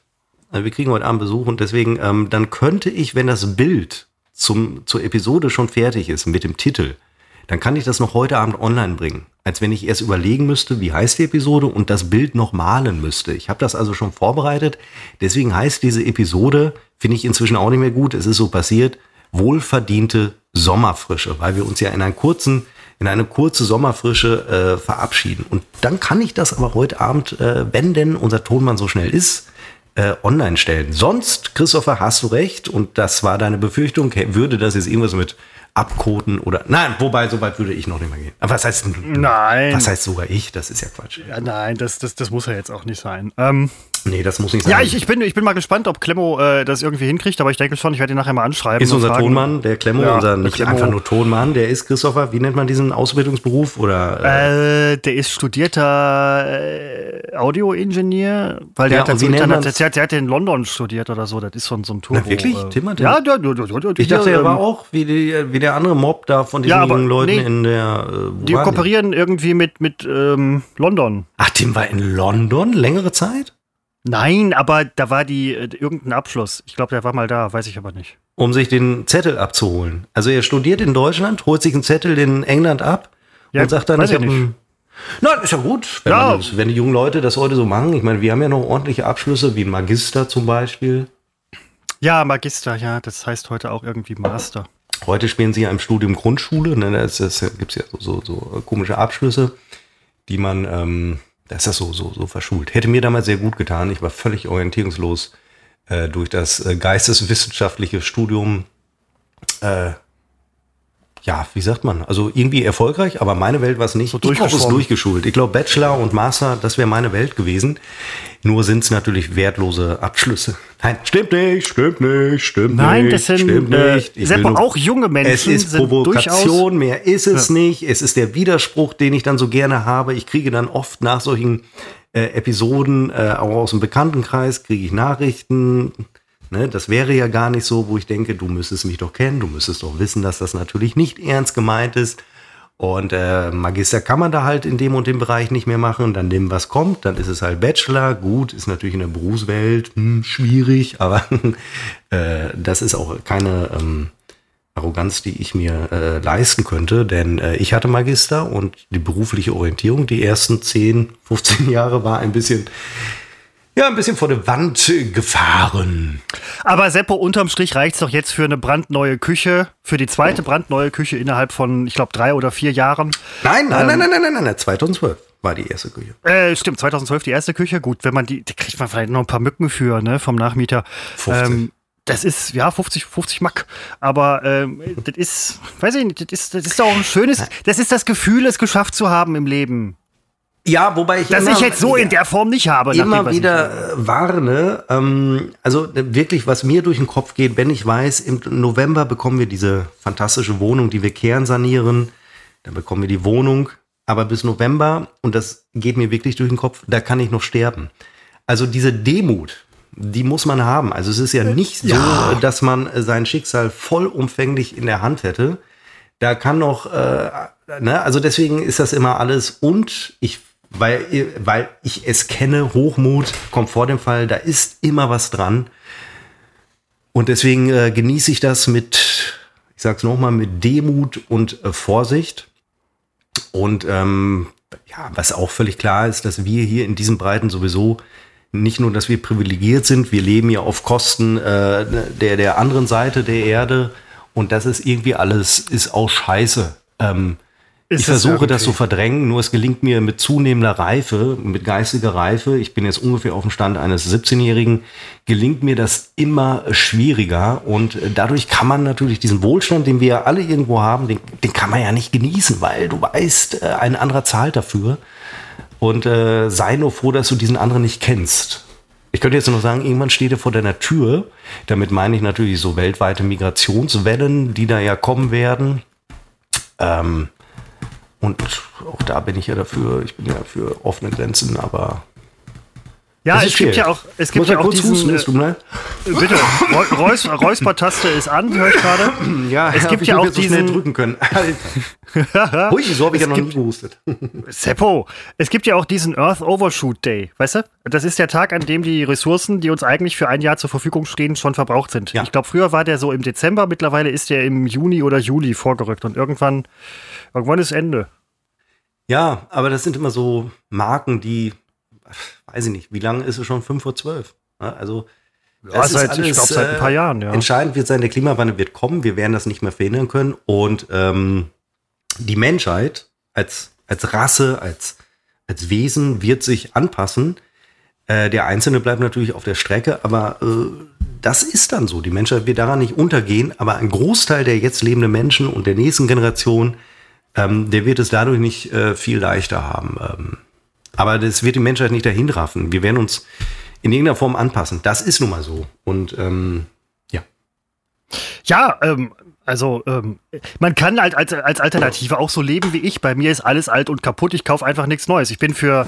äh, wir kriegen heute Abend Besuch und deswegen, ähm, dann könnte ich, wenn das Bild zum, zur Episode schon fertig ist mit dem Titel, dann kann ich das noch heute Abend online bringen. Als wenn ich erst überlegen müsste, wie heißt die Episode und das Bild noch malen müsste. Ich habe das also schon vorbereitet. Deswegen heißt diese Episode, finde ich inzwischen auch nicht mehr gut, es ist so passiert, wohlverdiente Sommerfrische, weil wir uns ja in einen kurzen, in eine kurze Sommerfrische äh, verabschieden. Und dann kann ich das aber heute Abend, äh, wenn denn unser Tonmann so schnell ist, äh, online stellen. Sonst, Christopher, hast du recht, und das war deine Befürchtung, würde das jetzt irgendwas mit abkoten oder. Nein, wobei, so weit würde ich noch nicht mal gehen. Aber was heißt Nein. Was heißt sogar ich? Das ist ja Quatsch. Ja, nein, das, das, das muss ja jetzt auch nicht sein. Ähm, Nee, das muss nicht sein. ja, ich, ich, bin, ich bin mal gespannt, ob Klemmo äh, das irgendwie hinkriegt, aber ich denke schon, ich werde ihn nachher mal anschreiben. ist unser fragen. Tonmann, der Klemmo, Ja, unser nicht Klemmo. einfach nur Tonmann, der ist Christopher, wie nennt man diesen Ausbildungsberuf? Oder äh, Äh, der ist studierter äh, Audioingenieur, weil der Ja, hat, nennt Internet, der, der hat in London studiert oder so. Das ist schon so ein Turbo. Na, wirklich? Äh, Tim hat ja, der, der, der, der, ich dachte, er ähm, war auch wie, die, wie der andere Mob da von diesen Ja, aber jungen Leuten nee. in der. Äh, Die kooperieren irgendwie mit, mit ähm, London. Ach, Tim war in London längere Zeit? Nein, aber da war die äh, irgendein Abschluss. Ich glaube, der war mal da, weiß ich aber nicht. um sich den Zettel abzuholen. Also er studiert in Deutschland, holt sich einen Zettel in England ab Ja, und sagt dann, ich ich habe. Na, ist ja gut, wenn, Ja. das, wenn die jungen Leute das heute so machen. Ich meine, wir haben ja noch ordentliche Abschlüsse, wie ein Magister zum Beispiel. Ja, Magister, ja, das heißt heute auch irgendwie Master. Heute spielen sie ja im Studium Grundschule. Ne? Da gibt es ja so, so, so komische Abschlüsse, die man, ähm, da ist das so, so, so verschult. Hätte mir damals sehr gut getan. Ich war völlig orientierungslos äh, durch das äh, geisteswissenschaftliche Studium. Äh, ja, wie sagt man? Also irgendwie erfolgreich, aber meine Welt war es nicht. So ich glaube, es ist durchgeschult. Ich glaube, Bachelor und Master, das wäre meine Welt gewesen. Nur sind es natürlich wertlose Abschlüsse. Nein, stimmt nicht, stimmt nicht, stimmt Nein, nicht. das sind stimmt äh, nicht. Ich Seppo, nur- auch junge Menschen es ist. Provokation, mehr ist es nicht. Es ist der Widerspruch, den ich dann so gerne habe. Ich kriege dann oft nach solchen äh, Episoden, äh, auch aus dem Bekanntenkreis, kriege ich Nachrichten. Ne, das wäre ja gar nicht so, wo ich denke, du müsstest mich doch kennen, du müsstest doch wissen, dass das natürlich nicht ernst gemeint ist. Und äh, Magister kann man da halt in dem und dem Bereich nicht mehr machen. Dann nehmen, was kommt. Dann ist es halt Bachelor. Gut, ist natürlich in der Berufswelt hm, schwierig, aber [laughs] äh, das ist auch keine ähm, Arroganz, die ich mir äh, leisten könnte. Denn äh, ich hatte Magister und die berufliche Orientierung die ersten 10, 15 Jahre war ein bisschen, ja, ein bisschen vor der Wand gefahren. Aber Seppo, unterm Strich reicht es doch jetzt für eine brandneue Küche, für die zweite brandneue Küche innerhalb von, ich glaube, drei oder vier Jahren. Nein, nein, nein, nein, nein, nein, nein, nein, 2012 war die erste Küche. Äh, stimmt, 2012 die erste Küche. Gut, wenn man die, da kriegt man vielleicht noch ein paar Mücken für, ne, vom Nachmieter. 50. das ist, ja, 50, 50 Mack. Aber ähm, das ist, weiß ich nicht, das ist, das ist auch ein schönes, das ist das Gefühl, es geschafft zu haben im Leben. Ja, wobei ich Das ich jetzt so in der Form nicht habe. immer dem, wieder äh, warne, ähm, also äh, wirklich, was mir durch den Kopf geht, wenn ich weiß, im November bekommen wir diese fantastische Wohnung, die wir kernsanieren, dann bekommen wir die Wohnung, aber bis November, und das geht mir wirklich durch den Kopf, da kann ich noch sterben. also diese Demut, die muss man haben. Also es ist ja nicht so, Ja. dass man sein Schicksal vollumfänglich in der Hand hätte. Da kann noch, äh, ne, also deswegen ist das immer alles und ich, weil, weil ich es kenne, Hochmut kommt vor dem Fall, da ist immer was dran. Und deswegen äh, genieße ich das mit, ich sag's nochmal, mit Demut und äh, Vorsicht. Und ähm, ja, was auch völlig klar ist, dass wir hier in diesen Breiten sowieso nicht nur, dass wir privilegiert sind, wir leben ja auf Kosten äh, der, der anderen Seite der Erde und das ist irgendwie alles, ist auch scheiße. Ähm, Ist ich versuche das zu verdrängen, nur es gelingt mir mit zunehmender Reife, mit geistiger Reife, ich bin jetzt ungefähr auf dem Stand eines 17-Jährigen, gelingt mir das immer schwieriger und dadurch kann man natürlich diesen Wohlstand, den wir ja alle irgendwo haben, den, den kann man ja nicht genießen, weil du weißt, äh, ein anderer zahlt dafür und äh, sei nur froh, dass du diesen anderen nicht kennst. Ich könnte jetzt nur sagen, irgendwann steht er vor deiner Tür. Damit meine ich natürlich so weltweite Migrationswellen, die da ja kommen werden. Ähm, und auch da bin ich ja dafür, ich bin ja für offene Grenzen, aber Ja, es ist gibt ja auch, es gibt muss ja auch kurz diesen, husten, tut mir leid. bitte, Reu- Reus, Räuspertaste ist an, höre ich gerade. [clears throat] Ja, es gibt ja auch jetzt so schnell diesen, drücken können. [laughs] Hui, so habe ich ja noch nie gehustet. [laughs] Seppo, es gibt ja auch diesen Earth Overshoot Day, weißt du? Das ist der Tag, an dem die Ressourcen, die uns eigentlich für ein Jahr zur Verfügung stehen, schon verbraucht sind. Ja. Ich glaube, früher war der so im Dezember, mittlerweile ist der im Juni oder Juli vorgerückt und irgendwann, irgendwann ist Ende. Ja, aber das sind immer so Marken, die, weiß ich nicht, wie lange ist es schon? 5 vor 12? Ja, also, Ja, das ist seit, ich alles, glaube, seit ein paar äh, Jahren, ja. Entscheidend wird sein, der Klimawandel wird kommen, wir werden das nicht mehr verhindern können und ähm, die Menschheit als, als Rasse, als, als Wesen wird sich anpassen. Äh, der Einzelne bleibt natürlich auf der Strecke, aber äh, das ist dann so. Die Menschheit wird daran nicht untergehen, aber ein Großteil der jetzt lebenden Menschen und der nächsten Generation, ähm, der wird es dadurch nicht äh, viel leichter haben. Ähm, aber das wird die Menschheit nicht dahin raffen. Wir werden uns in irgendeiner Form anpassen. Das ist nun mal so. Und ähm, ja. Ja, ähm, also ähm, man kann halt als, als Alternative auch so leben wie ich. Bei mir ist alles alt und kaputt. Ich kaufe einfach nichts Neues. Ich bin für,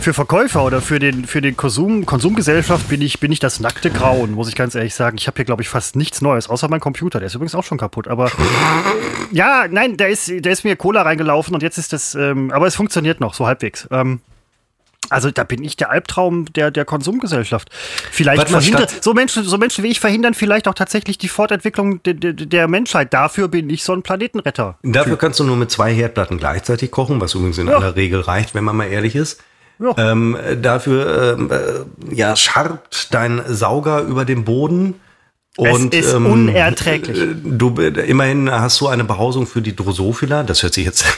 für Verkäufer oder für den, für den Konsum, Konsumgesellschaft bin ich, bin ich das nackte Grauen, muss ich ganz ehrlich sagen. Ich habe hier, glaube ich, fast nichts Neues, außer mein Computer. Der ist übrigens auch schon kaputt. Aber [laughs] ja, nein, da ist, da ist mir Cola reingelaufen und jetzt ist das, ähm, aber es funktioniert noch, so halbwegs. Ähm, also da bin ich der Albtraum der, der Konsumgesellschaft. Vielleicht statt- so Menschen, so Menschen wie ich verhindern vielleicht auch tatsächlich die Fortentwicklung de, de, der Menschheit. Dafür bin ich so ein Planetenretter. Dafür kannst du nur mit zwei Herdplatten gleichzeitig kochen, was übrigens in Ja. aller Regel reicht, wenn man mal ehrlich ist. Ja. Ähm, dafür ähm, äh, ja, scharbt dein Sauger über den Boden. Und, ist ähm, unerträglich. Du, äh, immerhin hast du eine Behausung für die Drosophila. Das hört sich jetzt das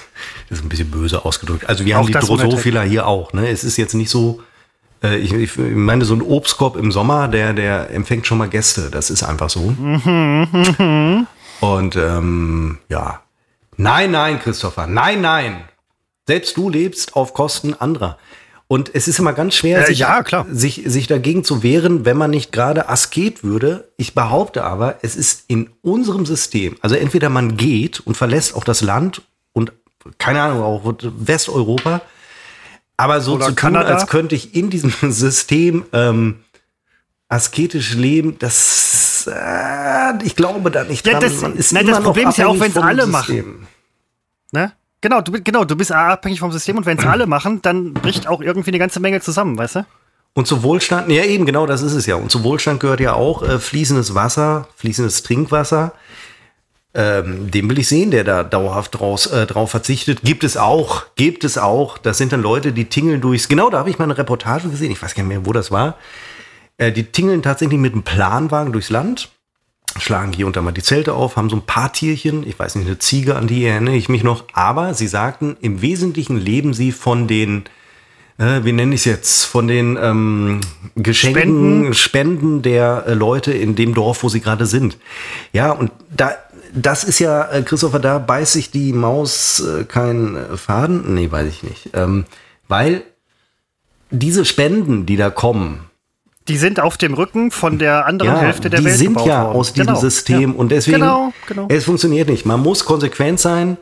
[laughs] ist ein bisschen böse ausgedrückt. Also wir Auch haben die Drosophila hier auch. Ne? Es ist jetzt nicht so, äh, ich, ich meine, so ein Obstkorb im Sommer, der, der empfängt schon mal Gäste. Das ist einfach so. Und ähm, ja. Nein, nein, Christopher. Nein, nein. Selbst du lebst auf Kosten anderer. Und es ist immer ganz schwer, Äh, sich, ja. Sich, sich dagegen zu wehren, wenn man nicht gerade Asket würde. Ich behaupte aber, es ist in unserem System, also entweder man geht und verlässt auch das Land und keine Ahnung, auch Westeuropa, aber so Oder zu tun, Kanada. als könnte ich in diesem [laughs] System ähm, asketisch leben, das, äh, ich glaube da nicht Ja, dran. das- Man ist nein, das Problem ist ja auch, wenn's vom alle System. Ne? Genau, du, genau, du bist abhängig vom System und wenn es alle machen, dann bricht auch irgendwie eine ganze Menge zusammen, weißt du? Und zu Wohlstand, ja eben, genau das ist es ja. Und zu Wohlstand gehört ja auch äh, fließendes Wasser, fließendes Trinkwasser. Ähm, den will ich sehen, der da dauerhaft draus, äh, drauf verzichtet. Gibt es auch, gibt es auch. Das sind dann Leute, die tingeln durchs, genau da habe ich mal eine Reportage gesehen, ich weiß gar nicht mehr, wo das war. Äh, die tingeln tatsächlich mit einem Planwagen durchs Land, schlagen hier unter mal die Zelte auf, haben so ein paar Tierchen, ich weiß nicht, eine Ziege, an die erinnere ich mich noch, aber sie sagten, im Wesentlichen leben sie von den äh, wie nenne ich es jetzt, von den ähm, Geschenken, Spenden, Spenden. der äh, Leute in dem Dorf, wo sie gerade sind. Ja, und da, das ist ja, äh, Christopher, da beißt sich die Maus äh, kein Faden. Nee, weiß ich nicht. Ähm, weil diese Spenden, die da kommen, Die sind auf dem Rücken von der anderen ja, Hälfte der die Welt sind gebaut ja worden. aus diesem Genau, System ja. und deswegen, Genau, genau. es funktioniert nicht. Man muss konsequent sein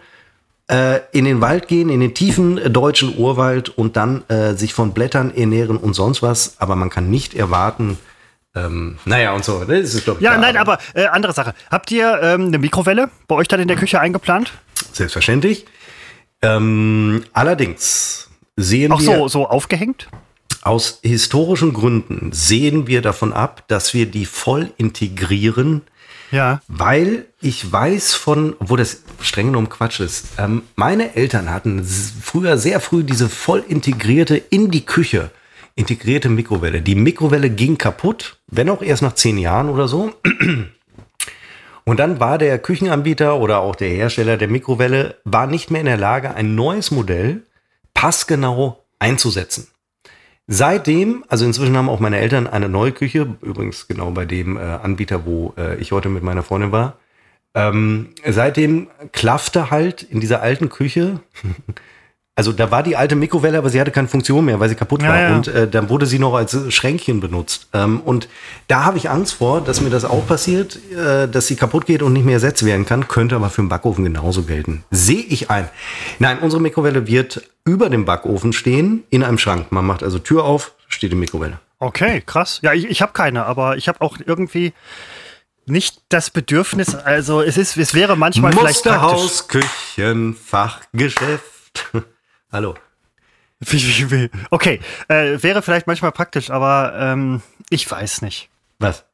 äh, in den Wald gehen, in den tiefen äh, deutschen Urwald und dann äh, sich von Blättern ernähren und sonst was. Aber man kann nicht erwarten, ähm, naja, und so. Ne? Das ist, ich, ja, nein, aber äh, andere Sache. Habt ihr ähm, eine Mikrowelle bei euch dann in der Küche eingeplant? Selbstverständlich. Ähm, allerdings sehen Auch wir. Auch so, so aufgehängt? Aus historischen Gründen sehen wir davon ab, dass wir die voll integrieren. Ja. Weil ich weiß von, obwohl das streng genommen Quatsch ist, ähm, meine Eltern hatten früher sehr früh diese voll integrierte in die Küche integrierte Mikrowelle. Die Mikrowelle ging kaputt, wenn auch erst nach zehn Jahren oder so. [clears throat] Und dann war der Küchenanbieter oder auch der Hersteller der Mikrowelle war nicht mehr in der Lage, ein neues Modell passgenau einzusetzen. Seitdem, also inzwischen haben auch meine Eltern eine neue Küche, übrigens genau bei dem äh, Anbieter, wo äh, ich heute mit meiner Freundin war. Ähm, seitdem klaffte halt in dieser alten Küche [laughs] Also da war die alte Mikrowelle, aber sie hatte keine Funktion mehr, weil sie kaputt war. Ja. Und äh, dann wurde sie noch als Schränkchen benutzt. Ähm, und da habe ich Angst vor, dass mir das auch passiert, äh, dass sie kaputt geht und nicht mehr ersetzt werden kann. Könnte aber für den Backofen genauso gelten. Sehe ich ein. Nein, unsere Mikrowelle wird über dem Backofen stehen, in einem Schrank. Man macht also Tür auf, steht die Mikrowelle. Okay, krass. Ja, ich, ich habe keine, aber ich habe auch irgendwie nicht das Bedürfnis, also es ist, es wäre manchmal vielleicht Musterhaus, Küchen, Fachgeschäft. [laughs] Hallo. [laughs] Okay, äh, wäre vielleicht manchmal praktisch, aber ähm, ich weiß nicht. Was?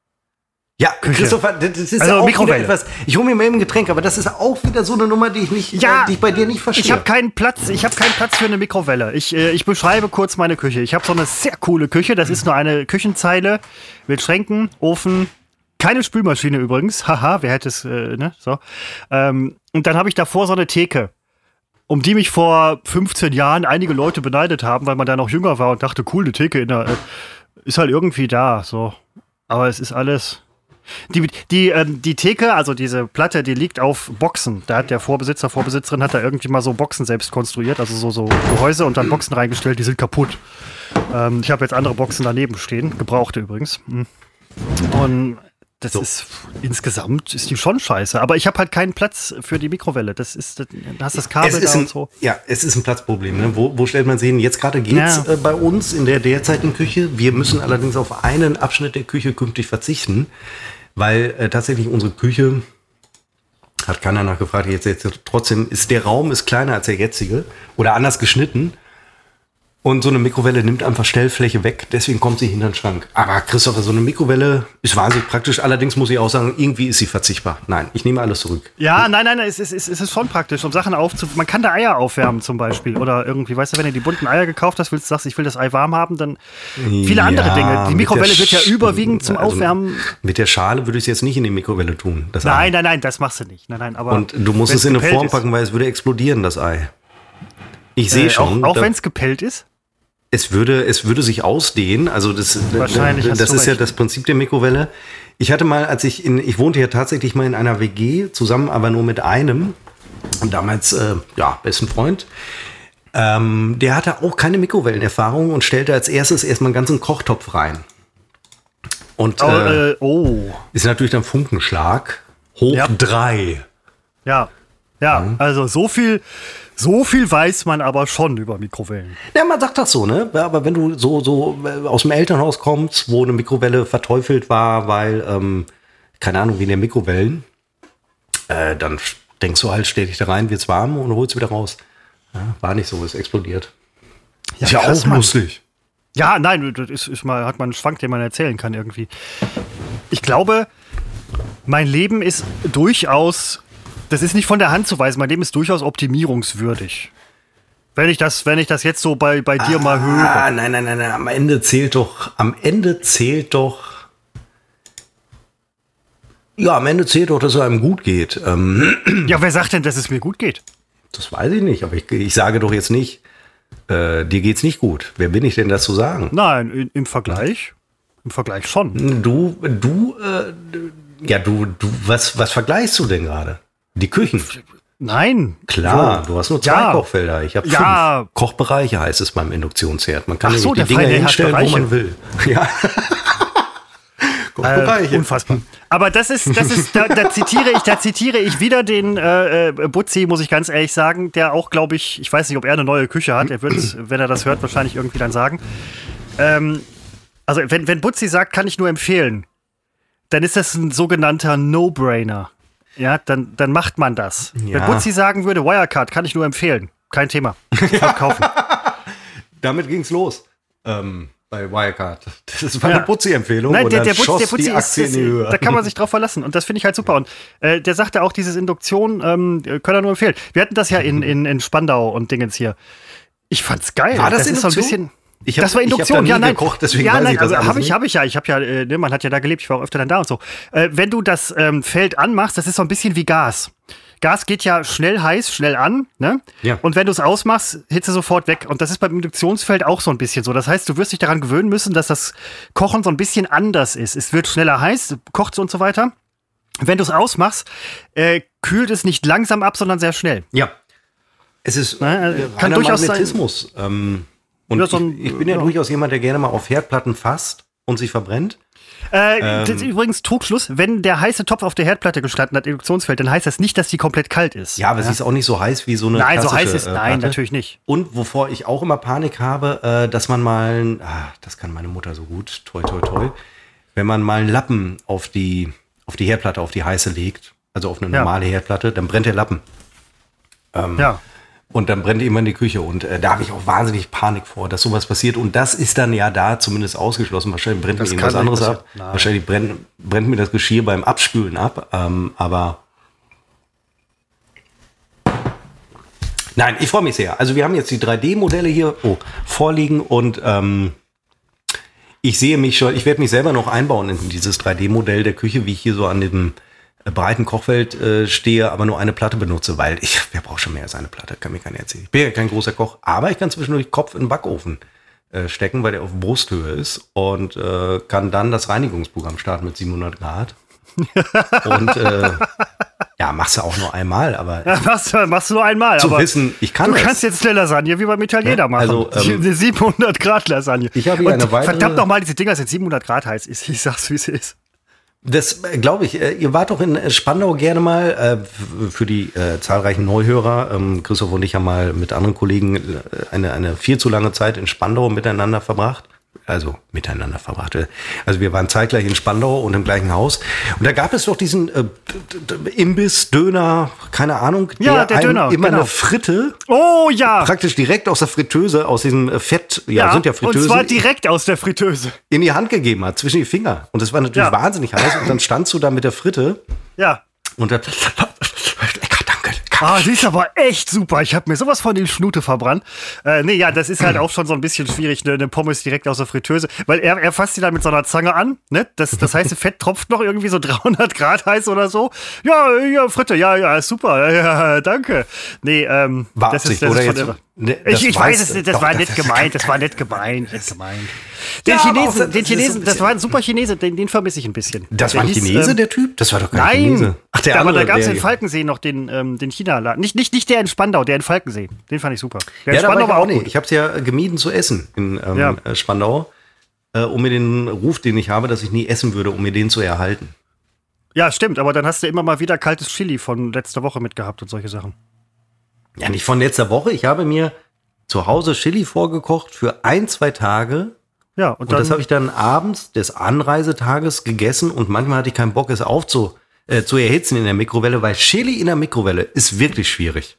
Ja, Küche. Christopher, das ist also auch Mikrowelle. etwas. Ich hole mir mal eben ein Getränk, aber das ist auch wieder so eine Nummer, die ich nicht, ja, äh, die ich bei dir nicht verstehe. Ich habe keinen Platz. Ich habe keinen Platz für eine Mikrowelle. Ich, äh, ich beschreibe kurz meine Küche. Ich habe so eine sehr coole Küche. Das ist nur eine Küchenzeile mit Schränken, Ofen, keine Spülmaschine übrigens. Haha, wer hätte es, äh, ne? So. Ähm, und dann habe ich davor so eine Theke um die mich vor 15 Jahren einige Leute beneidet haben, weil man da noch jünger war und dachte, cool, eine Theke in der, äh, ist halt irgendwie da, so. Aber es ist alles. Die, die, ähm, die Theke, also diese Platte, die liegt auf Boxen. Da hat der Vorbesitzer, Vorbesitzerin hat da irgendwie mal so Boxen selbst konstruiert, also so, so Gehäuse und dann Boxen reingestellt, die sind kaputt. Ähm, ich habe jetzt andere Boxen daneben stehen, gebrauchte übrigens. Hm. Und das so. ist insgesamt ist die schon scheiße. Aber ich habe halt keinen Platz für die Mikrowelle. Das ist, da hast das Kabel da ein, und so. Ja, es ist ein Platzproblem. Ne? Wo, wo stellt man sie hin? Jetzt gerade geht's ja. äh, bei uns in der derzeitigen Küche. Wir müssen allerdings auf einen Abschnitt der Küche künftig verzichten, weil äh, tatsächlich unsere Küche hat keiner nachgefragt. Jetzt, jetzt trotzdem ist der Raum ist kleiner als der jetzige oder anders geschnitten. Und so eine Mikrowelle nimmt einfach Stellfläche weg, deswegen kommt sie hinter den Schrank. Aber Christopher, so eine Mikrowelle ist wahnsinnig praktisch. Allerdings muss ich auch sagen, irgendwie ist sie verzichtbar. Nein, ich nehme alles zurück. Ja, nein, nein, es ist, es ist schon praktisch, um Sachen aufzu... Man kann da Eier aufwärmen zum Beispiel. Oder irgendwie, weißt du, wenn du die bunten Eier gekauft hast, willst du sagst, ich will das Ei warm haben, dann viele ja, andere Dinge. Die Mikrowelle wird ja überwiegend zum also Aufwärmen... Mit der Schale würde ich es jetzt nicht in die Mikrowelle tun. nein, Ei. nein, nein, das machst du nicht. Nein, nein, aber Und du musst es in eine Form packen, weil es würde explodieren, das Ei. Ich sehe äh, schon. Auch, auch wenn es gepellt ist? Es würde, es würde sich ausdehnen. Also das, Wahrscheinlich das, das ist ja das Prinzip der Mikrowelle. Ich hatte mal, als ich in, ich wohnte ja tatsächlich mal in einer WG zusammen, aber nur mit einem und damals äh, ja besten Freund. Ähm, der hatte auch keine Mikrowellenerfahrung und stellte als erstes erstmal einen ganzen Kochtopf rein. Und oh, äh, oh. ist natürlich dann Funkenschlag hoch ja. drei. Ja, ja, mhm. also so viel, so viel weiß man aber schon über Mikrowellen. Ja, man sagt das so, ne? Aber wenn du so, so äh, aus dem Elternhaus kommst, wo eine Mikrowelle verteufelt war, weil, ähm, keine Ahnung, wie in der Mikrowellen, äh, dann denkst du halt, stell dich da rein, wird's warm und holst wieder raus. Ja, war nicht so, es explodiert. Ja, ist ja krass, auch lustig. Ja, nein, das ist, ist mal, hat man einen Schwank, den man erzählen kann irgendwie. Ich glaube, mein Leben ist durchaus das ist nicht von der Hand zu weisen. Mein Leben ist durchaus optimierungswürdig. Wenn ich das, wenn ich das jetzt so bei, bei dir ah, mal höre. Ah, nein, nein, nein, nein. Am Ende zählt doch, am Ende zählt doch. Ja, am Ende zählt doch, dass es einem gut geht. Ähm, ja, wer sagt denn, dass es mir gut geht? Das weiß ich nicht, aber ich, ich sage doch jetzt nicht, äh, dir geht's nicht gut. Wer bin ich denn, das zu sagen? Nein, in, im Vergleich. Im Vergleich schon. Du, du, äh, ja, du, du, was, was vergleichst du denn gerade? Die Küchen. Nein. Klar, so. du hast nur zwei ja. Kochfelder. Ich habe ja. fünf Kochbereiche, heißt es beim Induktionsherd. Man kann so, die Dinge hinstellen, wo man will. [laughs] Ja. [laughs] Äh, unfassbar. Aber das ist, das ist, da, da, zitiere ich, da zitiere ich wieder den äh, äh Butzi, muss ich ganz ehrlich sagen, der auch, glaube ich, ich weiß nicht, ob er eine neue Küche hat. Er wird es, wenn er das hört, wahrscheinlich irgendwie dann sagen. Ähm, also, wenn, wenn Butzi sagt, kann ich nur empfehlen, dann ist das ein sogenannter No-Brainer. Ja, dann, dann macht man das. Ja. Wenn Butzi sagen würde, Wirecard kann ich nur empfehlen, kein Thema. Kaufen. [laughs] Damit ging's los. Ähm, bei Wirecard. Das war ja. eine Putzi-Empfehlung. Nein, der, der, Putz, der Putzi ist, ist da kann man sich drauf verlassen. Und das finde ich halt super. Und äh, der sagte auch, dieses Induktion ähm, können er nur empfehlen. Wir hatten das ja in, [laughs] in, in Spandau und Dingens hier. Ich fand's geil. War das, das ist so ein bisschen. Ich hab, das war Induktion, ja, nein. Gekocht, deswegen ja, nein, also habe ich, habe ich ja. Ich habe ja, äh, ne, man hat ja da gelebt, ich war auch öfter dann da und so. Äh, wenn du das ähm, Feld anmachst, das ist so ein bisschen wie Gas. Gas geht ja schnell heiß, schnell an, ne? Ja. Und wenn du es ausmachst, Hitze sofort weg. Und das ist beim Induktionsfeld auch so ein bisschen so. Das heißt, du wirst dich daran gewöhnen müssen, dass das Kochen so ein bisschen anders ist. Es wird schneller heiß, kocht und so weiter. Wenn du es ausmachst, äh, kühlt es nicht langsam ab, sondern sehr schnell. Ja. Es ist ne? äh, kann durchaus Magnetismus. Ähm und ja, so ein, ich, ich, bin ja, ja, durchaus jemand, der gerne mal auf Herdplatten fasst und sich verbrennt. Äh, ähm, das ist übrigens Trugschluss, wenn der heiße Topf auf der Herdplatte gestanden hat, Induktionsfeld, dann heißt das nicht, dass die komplett kalt ist. Ja, aber ja? sie ist auch nicht so heiß wie so eine Nein, so heiß ist, äh, nein, natürlich nicht. Und wovor ich auch immer Panik habe, äh, dass man mal, ah, das kann meine Mutter so gut, toi, toi, toi, wenn man mal einen Lappen auf die, auf die Herdplatte, auf die heiße legt, also auf eine normale. Herdplatte, dann brennt der Lappen. Ähm, ja. Und dann brennt immer in die Küche. Und äh, da habe ich auch wahnsinnig Panik vor, dass sowas passiert. Und das ist dann ja da zumindest ausgeschlossen. Wahrscheinlich brennt das mir irgendwas anderes ab. Nein. Wahrscheinlich brennt, brennt mir das Geschirr beim Abspülen ab. Ähm, aber nein, ich freue mich sehr. Also wir haben jetzt die 3D-Modelle hier oh, vorliegen und ähm, ich sehe mich schon, ich werde mich selber noch einbauen in dieses 3D-Modell der Küche, wie ich hier so an dem breiten Kochfeld äh, stehe, aber nur eine Platte benutze, weil ich, [laughs] wer braucht schon mehr als eine Platte, kann mir keiner erzählen. Ich bin ja kein großer Koch, aber ich kann zwischendurch Kopf in den Backofen äh, stecken, weil der auf Brusthöhe ist und äh, kann dann das Reinigungsprogramm starten mit 700 Grad. [laughs] und äh, ja, machst du auch nur einmal, aber. Ja, machst, machst du nur einmal. Zu wissen, ich kann Du es. kannst jetzt eine Lasagne wie beim Italiener ja, machen. Also, ähm, eine 700 Grad Lasagne. Ich habe hier eine weitere. Verdammt nochmal, diese Dinger sind 700 Grad heiß. Ich, ich sag's, wie es ist. Das äh, glaube ich. Äh, ihr wart doch in äh, Spandau gerne mal für die äh, zahlreichen Neuhörer. Ähm, Christoph und ich haben mal mit anderen Kollegen eine, eine viel zu lange Zeit in Spandau miteinander verbracht also miteinander verbracht. Also wir waren zeitgleich in Spandau und im gleichen Haus. Und da gab es doch diesen äh, Imbiss, Döner, keine Ahnung, ja, der, der Döner, immer genau. eine Fritte. Oh ja. Praktisch direkt aus der Fritteuse, aus diesem äh, Fett, ja, ja sind ja Fritteusen. Und zwar direkt aus der Fritteuse. In die Hand gegeben hat, zwischen die Finger. Und das war natürlich ja. wahnsinnig heiß. Und dann standst du da mit der Fritte. Ja. Und da Ah, die ist aber echt super. Ich habe mir sowas von den Schnute verbrannt. Äh, nee, ja, das ist halt auch schon so ein bisschen schwierig, ne, eine Pommes direkt aus der Fritteuse. Weil er, er fasst die dann mit so einer Zange an. Ne? Das, das heißt, Fett tropft noch irgendwie so [laughs] 300 Grad heiß oder so. Ja, ja, Fritte, ja, ja, super. Ja, danke. Nee, ähm, War das ist, das oder ist jetzt, Ne, ich, ich weiß es nicht, das doch, war nicht gemeint, das war nicht gemeint, nicht gemeint. Den ja, Chinesen, den Chinesen, das war ein super Chinese, den, den vermisse ich ein bisschen. Das der war ein hieß, Chinese, ähm, der Typ? Das war doch kein nein. Chinese. Ach, der andere, aber da gab es in Falkensee noch den, ähm, den China-Laden. Nicht, nicht, nicht der in Spandau, der in Falkensee. Den fand ich super. Der ja, in Spandau war auch nicht. Ich habe es ja gemieden zu essen in ähm, ja. Äh, Spandau, äh, um mir den Ruf, den ich habe, dass ich nie essen würde, um mir den zu erhalten. Ja, stimmt, aber dann hast du immer mal wieder kaltes Chili von letzter Woche mitgehabt und solche Sachen. Ja, nicht von letzter Woche. Ich habe mir zu Hause Chili vorgekocht für ein, zwei Tage. Ja, und, und das habe ich dann abends des Anreisetages gegessen und manchmal hatte ich keinen Bock, es aufzu, äh, zu erhitzen in der Mikrowelle, weil Chili in der Mikrowelle ist wirklich schwierig.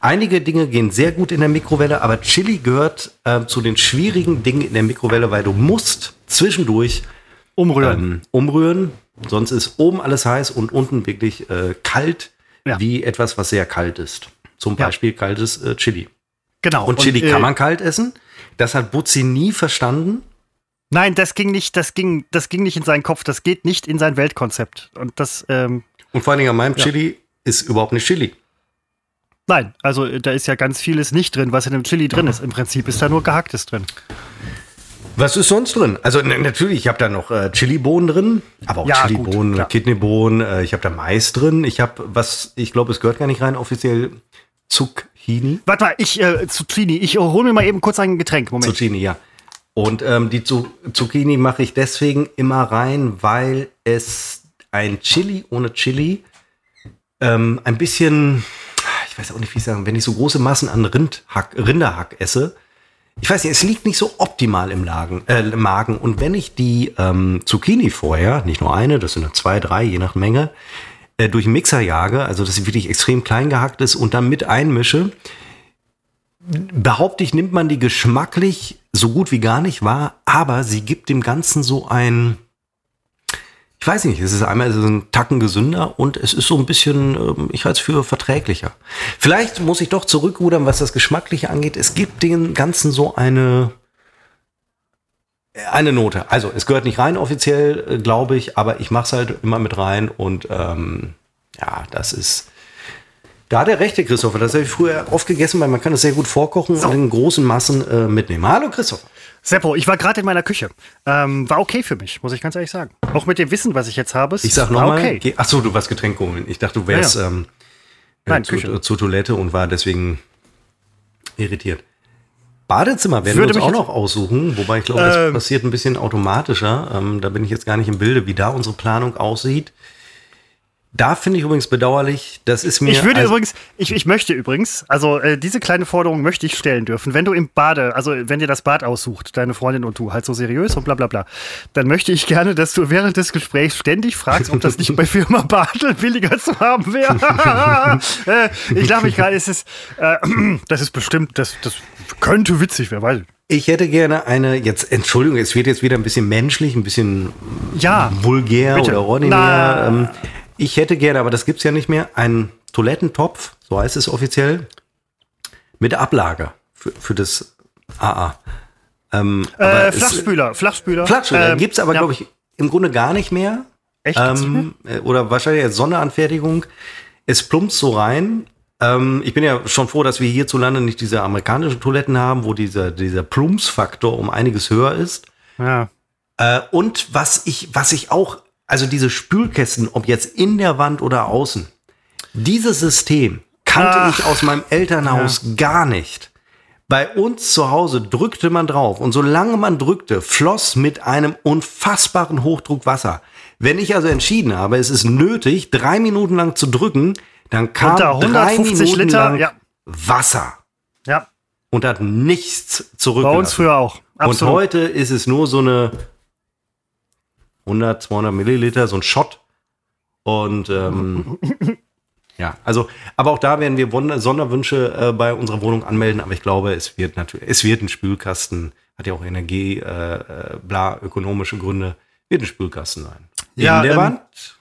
Einige Dinge gehen sehr gut in der Mikrowelle, aber Chili gehört äh, zu den schwierigen Dingen in der Mikrowelle, weil du musst zwischendurch umrühren. Ähm, umrühren, sonst ist oben alles heiß und unten wirklich äh, kalt, ja. wie etwas, was sehr kalt ist. Zum Beispiel ja. kaltes äh, Chili. Genau. Und Chili und, äh, kann man kalt essen. Das hat Butzi nie verstanden. Nein, das ging nicht, das ging, das ging nicht in seinen Kopf, das geht nicht in sein Weltkonzept. Und das, ähm, Und vor allen Dingen an meinem ja. Chili ist überhaupt nicht Chili. Nein, also da ist ja ganz vieles nicht drin, was in dem Chili drin ist. Im Prinzip ist da nur gehacktes drin. Was ist sonst drin? Also natürlich, ich habe da noch äh, Chili-Bohnen drin, aber auch ja, Chili-Bohnen, Kidneybohnen, äh, ich habe da Mais drin. Ich habe, was, ich glaube, es gehört gar nicht rein, offiziell Zucchini. Warte mal, ich, äh, Zucchini, ich hole mir mal eben kurz ein Getränk. Moment. Zucchini, ja. Und ähm, die Zucchini mache ich deswegen immer rein, weil es ein Chili ohne Chili ähm, ein bisschen, ich weiß auch nicht, wie ich sagen, wenn ich so große Massen an Rindhack, Rinderhack esse, ich weiß nicht, es liegt nicht so optimal im, Lagen, äh, im Magen. Und wenn ich die ähm, Zucchini vorher, nicht nur eine, das sind zwei, drei, je nach Menge, äh, durch den Mixer jage, also dass sie wirklich extrem klein gehackt ist und dann mit einmische, behaupte ich, nimmt man die geschmacklich so gut wie gar nicht wahr, aber sie gibt dem Ganzen so ein, ich weiß nicht, es ist einmal es ist ein Tacken gesünder und es ist so ein bisschen, ähm, ich halte es für verträglicher. Vielleicht muss ich doch zurückrudern, was das Geschmackliche angeht. Es gibt dem Ganzen so eine, eine Note. Also es gehört nicht rein offiziell, äh, glaube ich, aber ich mache es halt immer mit rein und ähm, ja, das ist da hat er rechte, Christopher. Das habe ich früher oft gegessen, weil man kann es sehr gut vorkochen so. und in großen Massen äh, mitnehmen. Hallo, Christopher. Seppo, ich war gerade in meiner Küche. Ähm, war okay für mich, muss ich ganz ehrlich sagen. Auch mit dem Wissen, was ich jetzt habe. Ich sag nochmal. Okay. Achso, du warst Getränk holen. Ich dachte, du wärst ja, ja. Ähm, Nein, zu, Küche. zur Toilette und war deswegen irritiert. Badezimmer werden Würde wir uns auch noch aussuchen, wobei ich glaube, das ähm, passiert ein bisschen automatischer. Ähm, da bin ich jetzt gar nicht im Bilde, wie da unsere Planung aussieht. Da finde ich übrigens bedauerlich, das ist mir. Ich würde übrigens, ich, ich möchte übrigens, also äh, diese kleine Forderung möchte ich stellen dürfen. Wenn du im Bade, also wenn dir das Bad aussucht, deine Freundin und du, halt so seriös und bla bla bla, dann möchte ich gerne, dass du während des Gesprächs ständig fragst, ob das nicht bei Firma Badel billiger zu haben wäre. [laughs] äh, ich glaube mich gerade, es ist, äh, das ist bestimmt, das, das könnte witzig, wer weiß. Ich hätte gerne eine, jetzt, Entschuldigung, es wird jetzt wieder ein bisschen menschlich, ein bisschen ja, vulgär bitte. oder ordinär. Ähm, ich hätte gerne, aber das gibt es ja nicht mehr, einen Toilettentopf, so heißt es offiziell, mit Ablage für, für das AA. Ähm, äh, Flachspüler, es, Flachspüler. Flachspüler ähm, gibt es aber, ja. glaube ich, im Grunde gar nicht mehr. Echt? Ähm, äh, oder wahrscheinlich als Sonderanfertigung. Es plumpt so rein. Ähm, ich bin ja schon froh, dass wir hierzulande nicht diese amerikanischen Toiletten haben, wo dieser, dieser Plumpsfaktor um einiges höher ist. Ja. Äh, und was ich, was ich auch also diese Spülkästen, ob jetzt in der Wand oder außen, dieses System kannte Ach, ich aus meinem Elternhaus ja. gar nicht. Bei uns zu Hause drückte man drauf und solange man drückte, floss mit einem unfassbaren Hochdruck Wasser. Wenn ich also entschieden habe, es ist nötig, drei Minuten lang zu drücken, dann kam drei Minuten Liter, lang ja. Wasser. Ja. Und hat nichts zurückgelassen. Bei uns früher auch. Absolut. Und heute ist es nur so eine 100, 200 Milliliter, so ein Shot. Und ähm, [laughs] ja, also, aber auch da werden wir Sonderwünsche äh, bei unserer Wohnung anmelden. Aber ich glaube, es wird natürlich, es wird ein Spülkasten, hat ja auch Energie, äh, äh, bla, ökonomische Gründe, wird ein Spülkasten sein. Ja, in der ähm, Wand.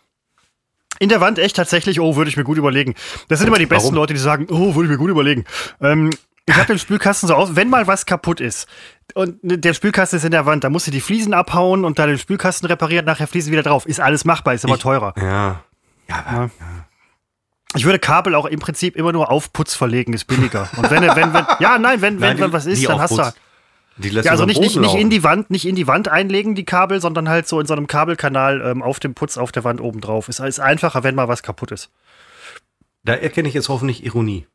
In der Wand echt tatsächlich, oh, würde ich mir gut überlegen. Das sind immer die besten Warum? Leute, die sagen, oh, würde ich mir gut überlegen. Ähm, ich habe den Spülkasten so aus, wenn mal was kaputt ist und der Spülkasten ist in der Wand, da musst du die Fliesen abhauen und da den Spülkasten reparieren, nachher Fliesen wieder drauf. Ist alles machbar, ist aber ich, teurer. Ja. Ja, ja. Ich würde Kabel auch im Prinzip immer nur auf Putz verlegen, ist billiger. Und wenn, wenn, wenn, ja, nein, wenn, nein, wenn, wenn was ist, dann hast du halt. ja, also nicht, nicht, nicht in die Wand, nicht in die Wand einlegen, die Kabel, sondern halt so in so einem Kabelkanal ähm, auf dem Putz auf der Wand oben drauf. Ist, ist einfacher, wenn mal was kaputt ist. Da erkenne ich jetzt hoffentlich Ironie.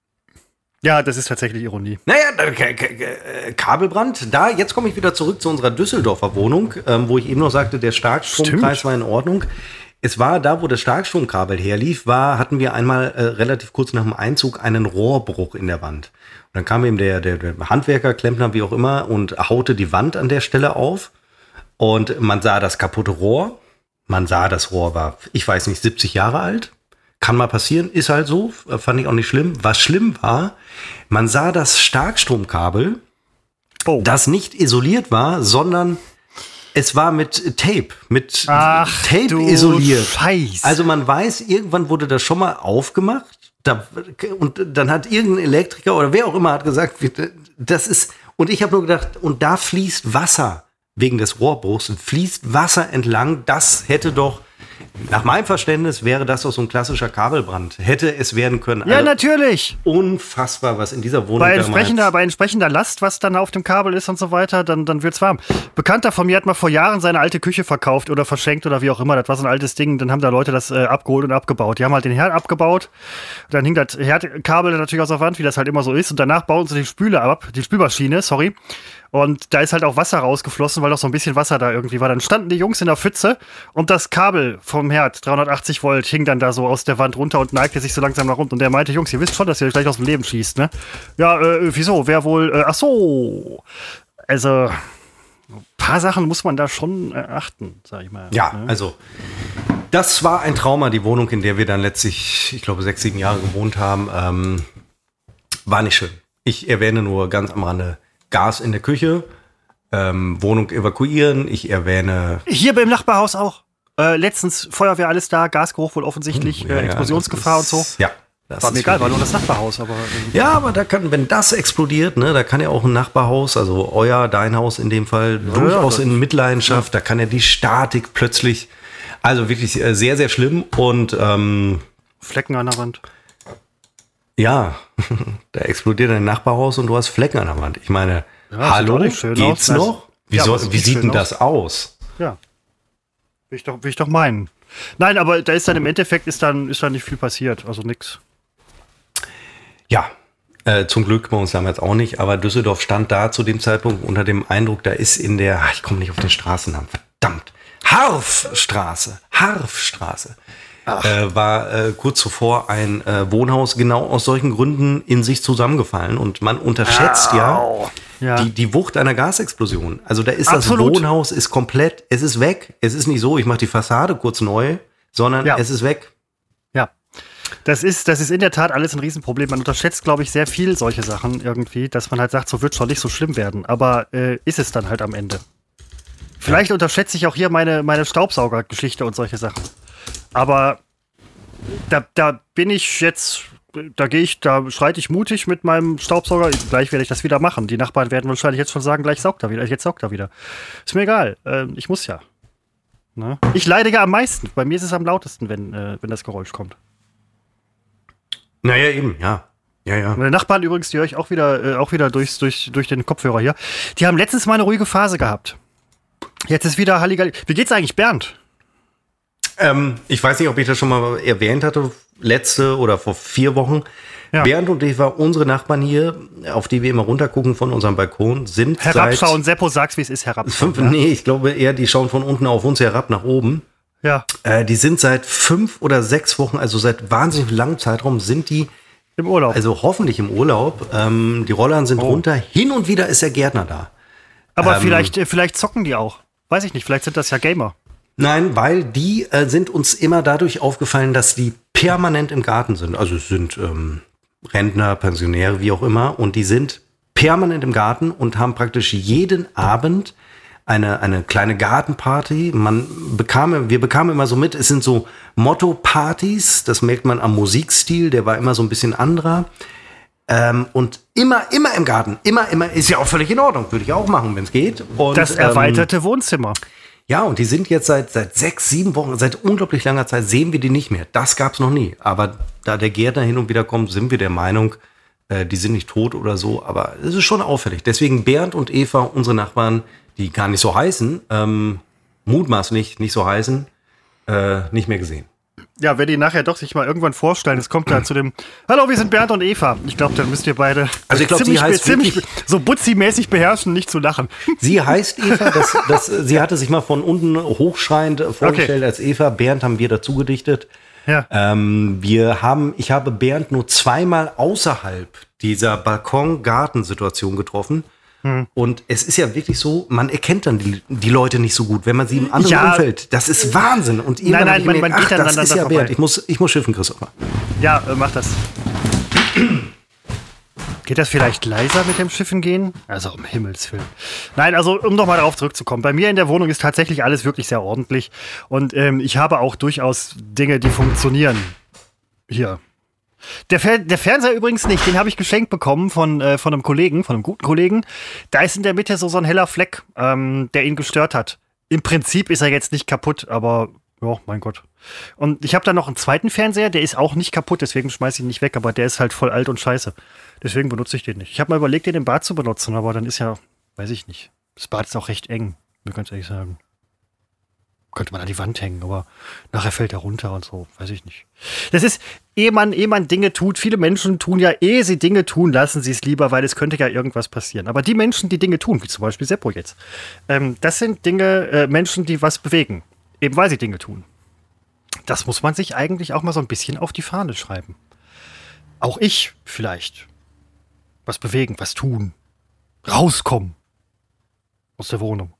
Ja, das ist tatsächlich Ironie. Naja, äh, Kabelbrand. Da, jetzt komme ich wieder zurück zu unserer Düsseldorfer Wohnung, ähm, wo ich eben noch sagte, der Starkstromkreis war in Ordnung. Es war da, wo das Starkstromkabel herlief, war, hatten wir einmal äh, relativ kurz nach dem Einzug einen Rohrbruch in der Wand. Und dann kam eben der, der, der Handwerker, Klempner, wie auch immer, und haute die Wand an der Stelle auf. Und man sah das kaputte Rohr. Man sah, das Rohr war, ich weiß nicht, 70 Jahre alt. Kann mal passieren, ist halt so, fand ich auch nicht schlimm. Was schlimm war, man sah das Starkstromkabel, oh. das nicht isoliert war, sondern es war mit Tape, mit Ach, Tape isoliert. Scheiß. Also man weiß, irgendwann wurde das schon mal aufgemacht da, und dann hat irgendein Elektriker oder wer auch immer hat gesagt, das ist, und ich habe nur gedacht, und da fließt Wasser wegen des Rohrbruchs, fließt Wasser entlang, das hätte doch nach meinem Verständnis wäre das doch so ein klassischer Kabelbrand. Hätte es werden können. Ja, also natürlich. Unfassbar, was in dieser Wohnung bei entsprechender, bei entsprechender Last, was dann auf dem Kabel ist und so weiter, dann, dann es warm. Bekannter von mir hat mal vor Jahren seine alte Küche verkauft oder verschenkt oder wie auch immer. Das war so ein altes Ding. Dann haben da Leute das äh, abgeholt und abgebaut. Die haben halt den Herd abgebaut. Dann hing das Herdkabel natürlich aus der Wand, wie das halt immer so ist. Und danach bauen sie die Spüle ab, die Spülmaschine, sorry. Und da ist halt auch Wasser rausgeflossen, weil noch so ein bisschen Wasser da irgendwie war. Dann standen die Jungs in der Pfütze und das Kabel vom Herd, 380 Volt, hing dann da so aus der Wand runter und neigte sich so langsam nach unten. Und der meinte, Jungs, ihr wisst schon, dass ihr euch gleich aus dem Leben schießt, ne? Ja, äh, wieso? Wer wohl? Äh, ach so. Also, ein paar Sachen muss man da schon achten, sag ich mal. Ja, ne? also das war ein Trauma, die Wohnung, in der wir dann letztlich, ich glaube, sechs, sieben Jahre gewohnt haben. Ähm, war nicht schön. Ich erwähne nur ganz am Rande Gas in der Küche, ähm, Wohnung evakuieren. Ich erwähne. Hier beim Nachbarhaus auch. Äh, letztens Feuerwehr alles da, Gasgeruch wohl offensichtlich, hm, ja, äh, Explosionsgefahr ist, und so. Ja. Das war mir egal, war nur das Nachbarhaus, aber. Ja, aber da kann, wenn das explodiert, ne, da kann ja auch ein Nachbarhaus, also euer, dein Haus in dem Fall, ja, durchaus ja, in Mitleidenschaft, da kann ja die Statik plötzlich, also wirklich äh, sehr, sehr schlimm und ähm, Flecken an der Wand. Ja, [laughs] da explodiert ein Nachbarhaus und du hast Flecken an der Wand. Ich meine, ja, hallo, geht's aus. noch? Wie, ja, soll, wie sieht denn das aus? Ja. Will ich doch, will ich doch meinen. Nein, aber da ist dann im Endeffekt ist dann, ist dann nicht viel passiert. Also nix. Ja, äh, zum Glück bei uns damals auch nicht, aber Düsseldorf stand da zu dem Zeitpunkt unter dem Eindruck, da ist in der, ach, ich komme nicht auf den Straßennamen, verdammt, Harfstraße, Harfstraße äh, war äh, kurz zuvor ein äh, Wohnhaus genau aus solchen Gründen in sich zusammengefallen. Und man unterschätzt ja, ja, Die, die Wucht einer Gasexplosion. Also da ist Absolut. das Wohnhaus ist komplett, es ist weg. Es ist nicht so, ich mache die Fassade kurz neu, sondern ja. es ist weg. Ja. Das ist, das ist in der Tat alles ein Riesenproblem. Man unterschätzt, glaube ich, sehr viel solche Sachen irgendwie, dass man halt sagt, so wird schon nicht so schlimm werden. Aber äh, ist es dann halt am Ende. Vielleicht ja. unterschätze ich auch hier meine, meine Staubsaugergeschichte und solche Sachen. Aber da, da bin ich jetzt, da gehe ich, da schreite ich mutig mit meinem Staubsauger. Gleich werde ich das wieder machen. Die Nachbarn werden wahrscheinlich jetzt schon sagen, gleich saugt er wieder, jetzt saugt er wieder. Ist mir egal. Äh, ich muss ja. Ne? Ich leide ja am meisten. Bei mir ist es am lautesten, wenn, äh, wenn das Geräusch kommt. Naja, eben, ja. Ja, ja. Meine Nachbarn übrigens, die höre ich auch wieder, äh, auch wieder durchs, durch, durch den Kopfhörer hier. Die haben letztens mal eine ruhige Phase gehabt. Jetzt ist wieder Halligalli. Wie geht's eigentlich Bernd? Ähm, ich weiß nicht, ob ich das schon mal erwähnt hatte, letzte oder vor vier Wochen. Ja. Bernd und ich war unsere Nachbarn hier, auf die wir immer runtergucken von unserem Balkon, sind Herabschauen, Seppo, sag's, wie es ist, herabschauen. Fünf, ja. Nee, ich glaube eher, die schauen von unten auf uns herab nach oben. Ja. Äh, die sind seit fünf oder sechs Wochen, also seit wahnsinnig langem Zeitraum, sind die im Urlaub. Also hoffentlich im Urlaub. Ähm, die Rollern sind oh. runter. Hin und wieder ist der Gärtner da. Aber ähm, vielleicht, äh, vielleicht zocken die auch. Weiß ich nicht, vielleicht sind das ja Gamer. Nein, weil die äh, sind uns immer dadurch aufgefallen, dass die permanent im Garten sind. Also es sind ähm, Rentner, Pensionäre, wie auch immer. Und die sind permanent im Garten und haben praktisch jeden Abend eine, eine kleine Gartenparty. Man bekam, wir bekamen immer so mit, es sind so Motto-Partys. Das merkt man am Musikstil, der war immer so ein bisschen anderer. Ähm, und immer, immer im Garten, immer, immer, ist ja auch völlig in Ordnung, würde ich auch machen, wenn es geht. Und, das erweiterte ähm, Wohnzimmer. Ja, und die sind jetzt seit, seit sechs, sieben Wochen, seit unglaublich langer Zeit sehen wir die nicht mehr. Das gab's noch nie. Aber da der Gärtner hin und wieder kommt, sind wir der Meinung, äh, die sind nicht tot oder so. Aber es ist schon auffällig. Deswegen Bernd und Eva, unsere Nachbarn, die gar nicht so heißen, ähm, mutmaßlich nicht so heißen, äh, nicht mehr gesehen ja, wenn die nachher doch sich mal irgendwann vorstellen, es kommt da zu dem Hallo, wir sind Bernd und Eva. Ich glaube, dann müsst ihr beide also ich glaub, ziemlich, sie heißt ziemlich so butzi-mäßig beherrschen, nicht zu lachen. Sie heißt Eva, das, das, sie hatte sich mal von unten hochschreiend vorgestellt okay. als Eva. Bernd haben wir dazu gedichtet. Ja. Ähm, wir haben, ich habe Bernd nur zweimal außerhalb dieser Balkon-Gartensituation getroffen. Hm. Und es ist ja wirklich so, man erkennt dann die, die Leute nicht so gut, wenn man sie im anderen ja. Umfeld. Das ist Wahnsinn. Und nein, nein, man, man geht ach, das ist ja wert. Ich muss, ich muss schiffen, Christopher. Ja, äh, mach das. Geht das vielleicht leiser mit dem Schiffen gehen? Also um Himmels Willen. Nein, also um nochmal darauf zurückzukommen. Bei mir in der Wohnung ist tatsächlich alles wirklich sehr ordentlich. Und ähm, ich habe auch durchaus Dinge, die funktionieren. Hier. Der, Fer der Fernseher übrigens nicht, den habe ich geschenkt bekommen von, äh, von einem Kollegen, von einem guten Kollegen. Da ist in der Mitte so, so ein heller Fleck, ähm, der ihn gestört hat. Im Prinzip ist er jetzt nicht kaputt, aber ja, mein Gott. Und ich habe da noch einen zweiten Fernseher, der ist auch nicht kaputt, deswegen schmeiße ich ihn nicht weg, aber der ist halt voll alt und scheiße. Deswegen benutze ich den nicht. Ich habe mal überlegt, den im Bad zu benutzen, aber dann ist ja, weiß ich nicht. Das Bad ist auch recht eng, mir ganz ehrlich sagen. Könnte man an die Wand hängen, aber nachher fällt er runter und so, weiß ich nicht. Das ist, ehe man, ehe man Dinge tut, viele Menschen tun ja, ehe sie Dinge tun, lassen sie es lieber, weil es könnte ja irgendwas passieren. Aber die Menschen, die Dinge tun, wie zum Beispiel Seppo jetzt, ähm, das sind Dinge, äh, Menschen, die was bewegen, eben weil sie Dinge tun. Das muss man sich eigentlich auch mal so ein bisschen auf die Fahne schreiben. Auch ich vielleicht. Was bewegen, was tun. Rauskommen. Aus der Wohnung.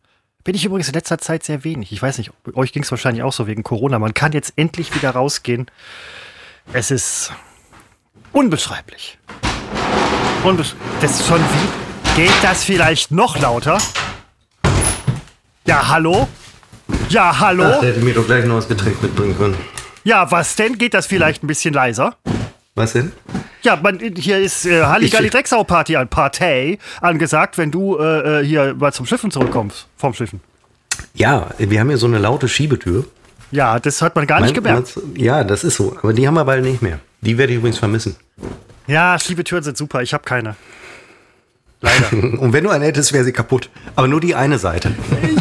Bin ich übrigens in letzter Zeit sehr wenig. Ich weiß nicht, euch ging es wahrscheinlich auch so wegen Corona. Man kann jetzt endlich wieder rausgehen. Es ist unbeschreiblich. Unbesch das ist schon wie. Geht das vielleicht noch lauter? Ja, hallo? Ja, hallo? Ach, der hätte mir doch gleich noch das Getränk mitbringen können. Ja, was denn? Geht das vielleicht ein bisschen leiser? Was denn? Ja, man, hier ist äh, Halligalli Drecksau Party an Partei angesagt, wenn du äh, äh, hier mal zum Schiffen zurückkommst. Vom Schiffen. Ja, wir haben hier so eine laute Schiebetür. Ja, das hat man gar nicht Mein- gemerkt. Ja, das ist so. Aber die haben wir bald nicht mehr. Die werde ich übrigens vermissen. Ja, Schiebetüren sind super. Ich habe keine. Leider. [laughs] Und wenn du eine hättest, wäre sie kaputt. Aber nur die eine Seite.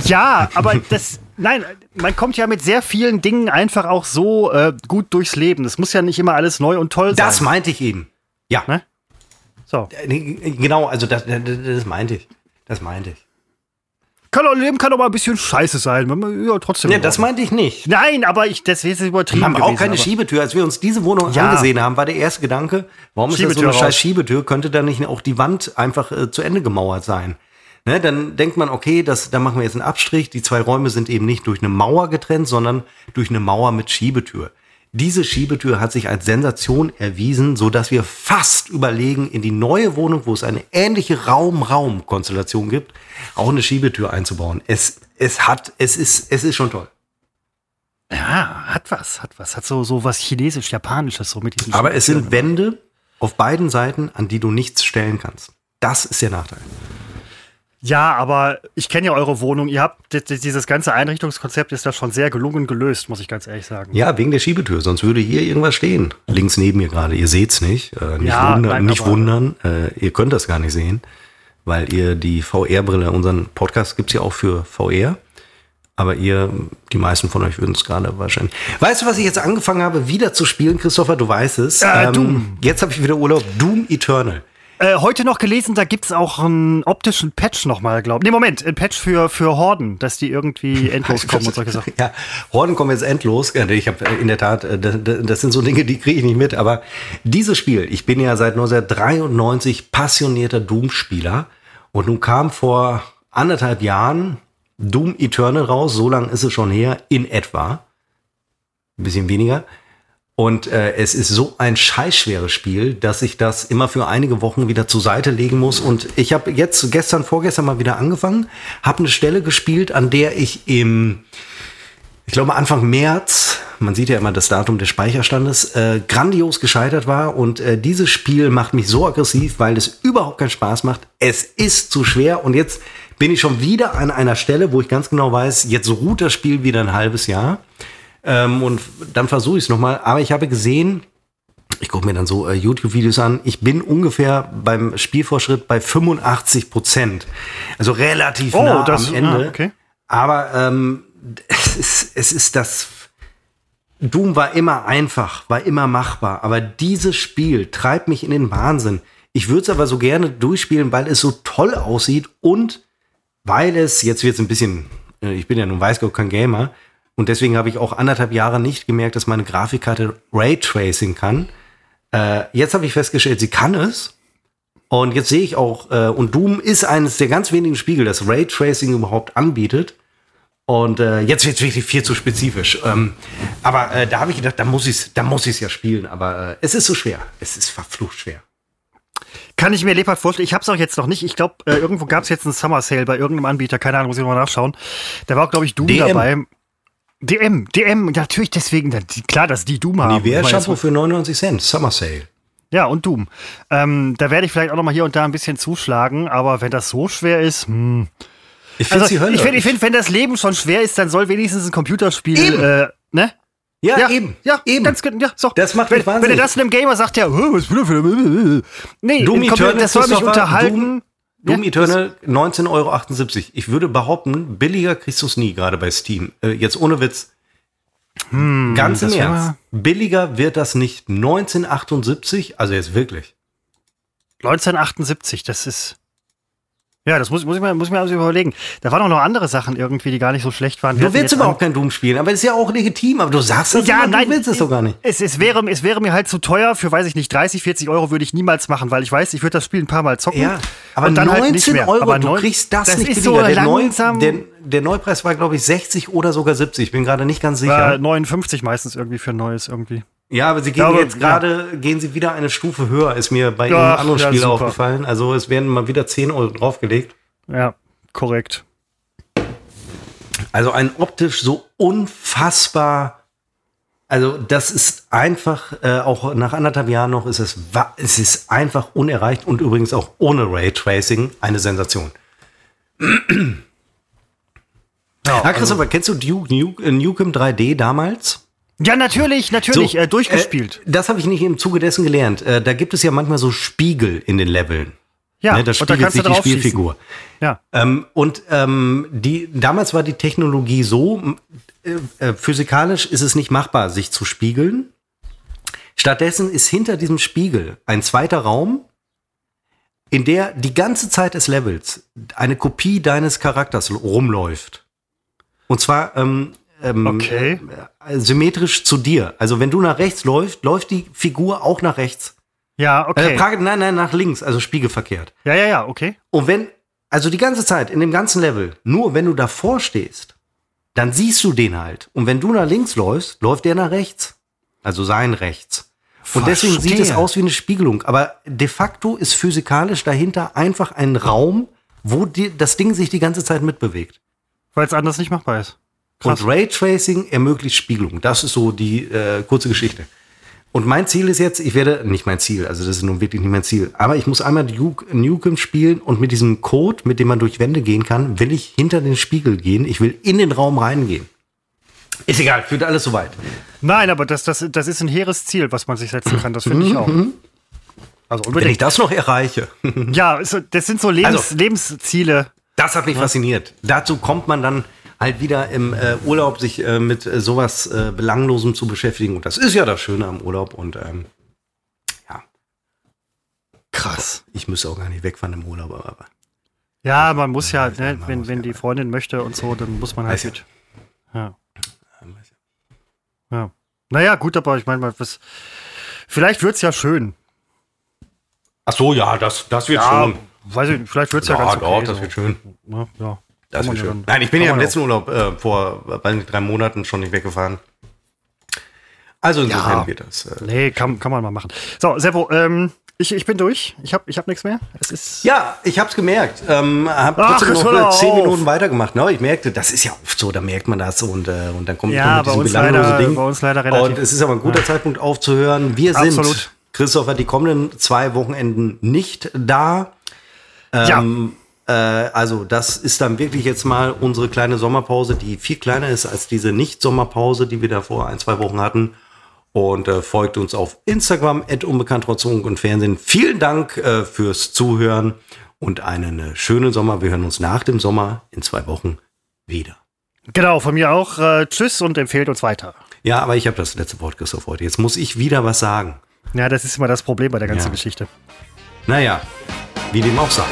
ja, aber das. Nein, man kommt ja mit sehr vielen Dingen einfach auch so äh, gut durchs Leben. Das muss ja nicht immer alles neu und toll sein. Das meinte ich eben. Ja. Ne? So. Nee, Genau, also das, das, das meinte ich. Das meinte ich. Kann auch, Leben kann auch mal ein bisschen scheiße sein. wenn man- Ja, trotzdem. Ja, das meinte ich nicht. Nein, aber ich, das ist übertrieben. Wir haben auch keine aber- Schiebetür. Als wir uns diese Wohnung Ja. angesehen haben, war der erste Gedanke, warum ist das so eine scheiß raus. Schiebetür? Könnte da nicht auch die Wand einfach äh, zu Ende gemauert sein? Ne, dann denkt man, okay, das, da machen wir jetzt einen Abstrich. Die zwei Räume sind eben nicht durch eine Mauer getrennt, sondern durch eine Mauer mit Schiebetür. Diese Schiebetür hat sich als Sensation erwiesen, so dass wir fast überlegen, in die neue Wohnung, wo es eine ähnliche Raum-Raum-Konstellation gibt, auch eine Schiebetür einzubauen. Es, es hat, es ist, es ist schon toll. Ja, hat was, hat was. Hat so, so was Chinesisch-Japanisches, so mit diesen Aber es sind. Wände auf beiden Seiten, an die du nichts stellen kannst. Das ist der Nachteil. Ja, aber ich kenne ja eure Wohnung. Ihr habt dieses ganze Einrichtungskonzept ist da schon sehr gelungen gelöst, muss ich ganz ehrlich sagen. Ja, wegen der Schiebetür, sonst würde hier irgendwas stehen. Links neben mir gerade. Ihr seht's nicht. Äh, nicht Ja, wundern. nein, nicht wundern. Äh, ihr könnt das gar nicht sehen, weil ihr die VR-Brille, unseren Podcast gibt's ja auch für VR. Aber ihr, die meisten von euch würden es gerade wahrscheinlich. Weißt du, was ich jetzt angefangen habe, wieder zu spielen, Christopher? Du weißt es. Äh, Doom. Jetzt habe ich wieder Urlaub. Doom Eternal. Äh, heute noch gelesen, da gibt's auch einen optischen Patch nochmal, glaube ich. Nee, Moment, ein Patch für, für Horden, dass die irgendwie [laughs] endlos kommen und solche Sachen. Ja, Horden kommen jetzt endlos. Ich habe in der Tat, äh, das, sind so Dinge, die kriege ich nicht mit. Aber dieses Spiel, ich bin ja seit 1993 passionierter Doom-Spieler. Und nun kam vor anderthalb Jahren Doom Eternal raus. So lang ist es schon her, in etwa. Ein bisschen weniger. Und äh, es ist so ein scheißschweres Spiel, dass ich das immer für einige Wochen wieder zur Seite legen muss. Und ich habe jetzt gestern, vorgestern mal wieder angefangen, habe eine Stelle gespielt, an der ich im, ich glaube Anfang März, man sieht ja immer das Datum des Speicherstandes, äh, grandios gescheitert war. Und äh, dieses Spiel macht mich so aggressiv, weil es überhaupt keinen Spaß macht. Es ist zu schwer. Und jetzt bin ich schon wieder an einer Stelle, wo ich ganz genau weiß, jetzt ruht das Spiel wieder ein halbes Jahr. Ähm, und dann versuche ich es nochmal. Aber ich habe gesehen, ich gucke mir dann so äh, YouTube-Videos an, ich bin ungefähr beim Spielfortschritt bei 85 Prozent. Also relativ Oh, nah das- am Ende. ah, okay. Aber ähm, es, ist, es ist das. Doom war immer einfach, war immer machbar. Aber dieses Spiel treibt mich in den Wahnsinn. Ich würde es aber so gerne durchspielen, weil es so toll aussieht und weil es, jetzt wird es ein bisschen, äh, ich bin ja nun weiß Gott kein Gamer und deswegen habe ich auch anderthalb Jahre nicht gemerkt, dass meine Grafikkarte Raytracing kann. Äh, jetzt habe ich festgestellt, sie kann es. Und jetzt sehe ich auch, äh, und Doom ist eines der ganz wenigen Spiegel, das Raytracing überhaupt anbietet. Und äh, jetzt wird es wirklich viel zu spezifisch. Ähm, aber äh, da habe ich gedacht, da muss ich es da muss ich's ja spielen. Aber äh, es ist so schwer. Es ist verflucht schwer. Kann ich mir lebhaft vorstellen. Ich habe es auch jetzt noch nicht. Ich glaube, äh, irgendwo gab es jetzt einen Summer Sale bei irgendeinem Anbieter. Keine Ahnung, muss ich nochmal nachschauen. Da war, glaube ich, Doom DM. dabei. DM, DM, natürlich deswegen, klar, dass die Doom haben. Nivea Shampoo für 99 Cent. Summer Sale. Ja, und Doom. Ähm, da werde ich vielleicht auch noch mal hier und da ein bisschen zuschlagen, aber wenn das so schwer ist, hm. Ich finde Also, ich finde, find, wenn das Leben schon schwer ist, dann soll wenigstens ein Computerspiel, äh, ne? ja, eben. Ja, eben. Ganz, ja, so. Das macht wenn, mich wenn wahnsinnig. er das einem Gamer sagt, ja, "Hö, was für Nee, Doom Computer, das soll mich unterhalten. Doom- Doom Eternal 19,78 Euro. Ich würde behaupten, billiger kriegst du es nie, gerade bei Steam. Äh, jetzt ohne Witz. Hm, Ganz im Ernst. Billiger wird das nicht. 1978, also jetzt wirklich. 1978, das ist. Ja, das muss, muss, ich mir, muss ich mir also überlegen. Da waren auch noch andere Sachen irgendwie, die gar nicht so schlecht waren. Wir Du willst überhaupt kein Doom spielen, aber das ist ja auch legitim. Aber du sagst das Ja, immer, nein, du willst es doch gar nicht. Es, es, wäre, es wäre mir halt zu teuer. Für, weiß ich nicht, 30, 40 Euro würde ich niemals machen, weil ich weiß, ich würde das Spiel ein paar Mal zocken. Ja, aber und dann 19 halt nicht mehr. Euro, aber du neun- kriegst das, das nicht ist so der, Neu, langsam. der, der Neupreis war, glaube ich, 60 oder sogar 70. Ich bin gerade nicht ganz sicher. äh, 59 meistens irgendwie für ein neues irgendwie. Ja, aber sie gehen glaube, jetzt gerade, gehen sie wieder eine Stufe höher, ist mir bei Ach, einem anderen ja, Spiel super. aufgefallen. Also es werden mal wieder 10 Euro draufgelegt. Ja, korrekt. Also ein optisch so unfassbar. Also das ist einfach, äh, auch nach anderthalb Jahren noch, ist es, es ist einfach unerreicht und übrigens auch ohne Raytracing eine Sensation. Ja, Ja, Christopher, kennst du Duke, äh, Nukem 3D damals? Ja natürlich, natürlich, So, äh, durchgespielt. Äh, das habe ich nicht im Zuge dessen gelernt. Äh, da gibt es ja manchmal so Spiegel in den Leveln. ja, ne, da da spiegelt du sich die. Spielfigur. Ja. Ähm, und ähm, die, damals war die Technologie so, äh, äh, physikalisch ist es nicht machbar, sich zu spiegeln. Stattdessen ist hinter diesem Spiegel ein zweiter Raum, in der die ganze Zeit des Levels eine Kopie deines Charakters rumläuft. Und zwar ähm, ähm, Okay. äh, symmetrisch zu dir. Also wenn du nach rechts läufst, läuft die Figur auch nach rechts. Ja, okay. Äh, nein, nein, nach links, also spiegelverkehrt. ja, ja, ja, okay. Und wenn, also die ganze Zeit in dem ganzen Level, nur wenn du davor stehst, dann siehst du den halt. Und wenn du nach links läufst, läuft der nach rechts. Also sein rechts. Und deswegen sieht es aus wie eine Spiegelung. Aber de facto ist physikalisch dahinter einfach ein Raum, wo die, das Ding sich die ganze Zeit mitbewegt. Weil es anders nicht machbar ist. Krass. Und Raytracing ermöglicht Spiegelung. Das ist so die äh, kurze Geschichte. Und mein Ziel ist jetzt, ich werde, nicht mein Ziel, also das ist nun wirklich nicht mein Ziel, aber ich muss einmal Duke Nukem spielen und mit diesem Code, mit dem man durch Wände gehen kann, will ich hinter den Spiegel gehen. Ich will in den Raum reingehen. Ist egal, führt alles so weit. Nein, aber das, das, das ist ein hehres Ziel, was man sich setzen kann. Das finde ich auch. Also Wenn ich unbedingt. das noch erreiche. Ja, das sind so Lebens, Also- Lebensziele. Das hat mich fasziniert. Dazu kommt man dann halt wieder im äh, Urlaub, sich äh, mit äh, sowas äh, Belanglosem zu beschäftigen. Und das ist ja das Schöne am Urlaub. Und ähm, ja, Krass. ich müsste auch gar nicht wegfahren im Urlaub, aber Ja, man muss ja, ne, man wenn, muss wenn ja die. Freundin möchte und so, dann muss man halt Weiß mit. Ja. ja. Naja, gut, aber ich meine, was. Vielleicht wird's ja schön. Ach so, ja, das, das wird Ja, schon. weiß ich, vielleicht wird's ja, Ja, ganz okay. doch, das so. wird schön. Ja, ja. Das man ja schön. Nein, ich bin ja im man letzten Urlaub äh, vor, drei Monaten schon nicht weggefahren. Also insofern Ja. wird das. Äh, Nee, kann, kann man mal machen. So, Seppo, ähm, ich, ich bin durch. Ich habe ich hab nichts mehr. Es ist. ja, ich hab's gemerkt. Ähm, hab Ach, trotzdem jetzt noch zehn auf. Minuten weitergemacht. Ne? Ich merkte, das ist ja oft so, da merkt man das und, äh, und dann kommt Ja, bei mit diesem leider- Ding. bei uns leider relativ. Und es ist aber ein guter Zeitpunkt aufzuhören. Wir sind, Absolut. Christopher, die kommenden zwei Wochenenden nicht da. ja. Ähm, äh, also das ist dann wirklich jetzt mal unsere kleine Sommerpause, die viel kleiner ist als diese Nicht-Sommerpause, die wir da vor ein, zwei Wochen hatten. Und äh, folgt uns auf Instagram, unbekannt trotz Funk und Fernsehen. Vielen Dank äh, fürs Zuhören und einen äh, schönen Sommer. Wir hören uns nach dem Sommer in zwei Wochen wieder. Genau, von mir auch. Äh, tschüss und empfehlt uns weiter. Ja, aber ich habe das letzte Wort, Christoph, heute. Jetzt muss ich wieder was sagen. Ja, das ist immer das Problem bei der ganzen Ja. Geschichte. Naja, wie dem auch sei.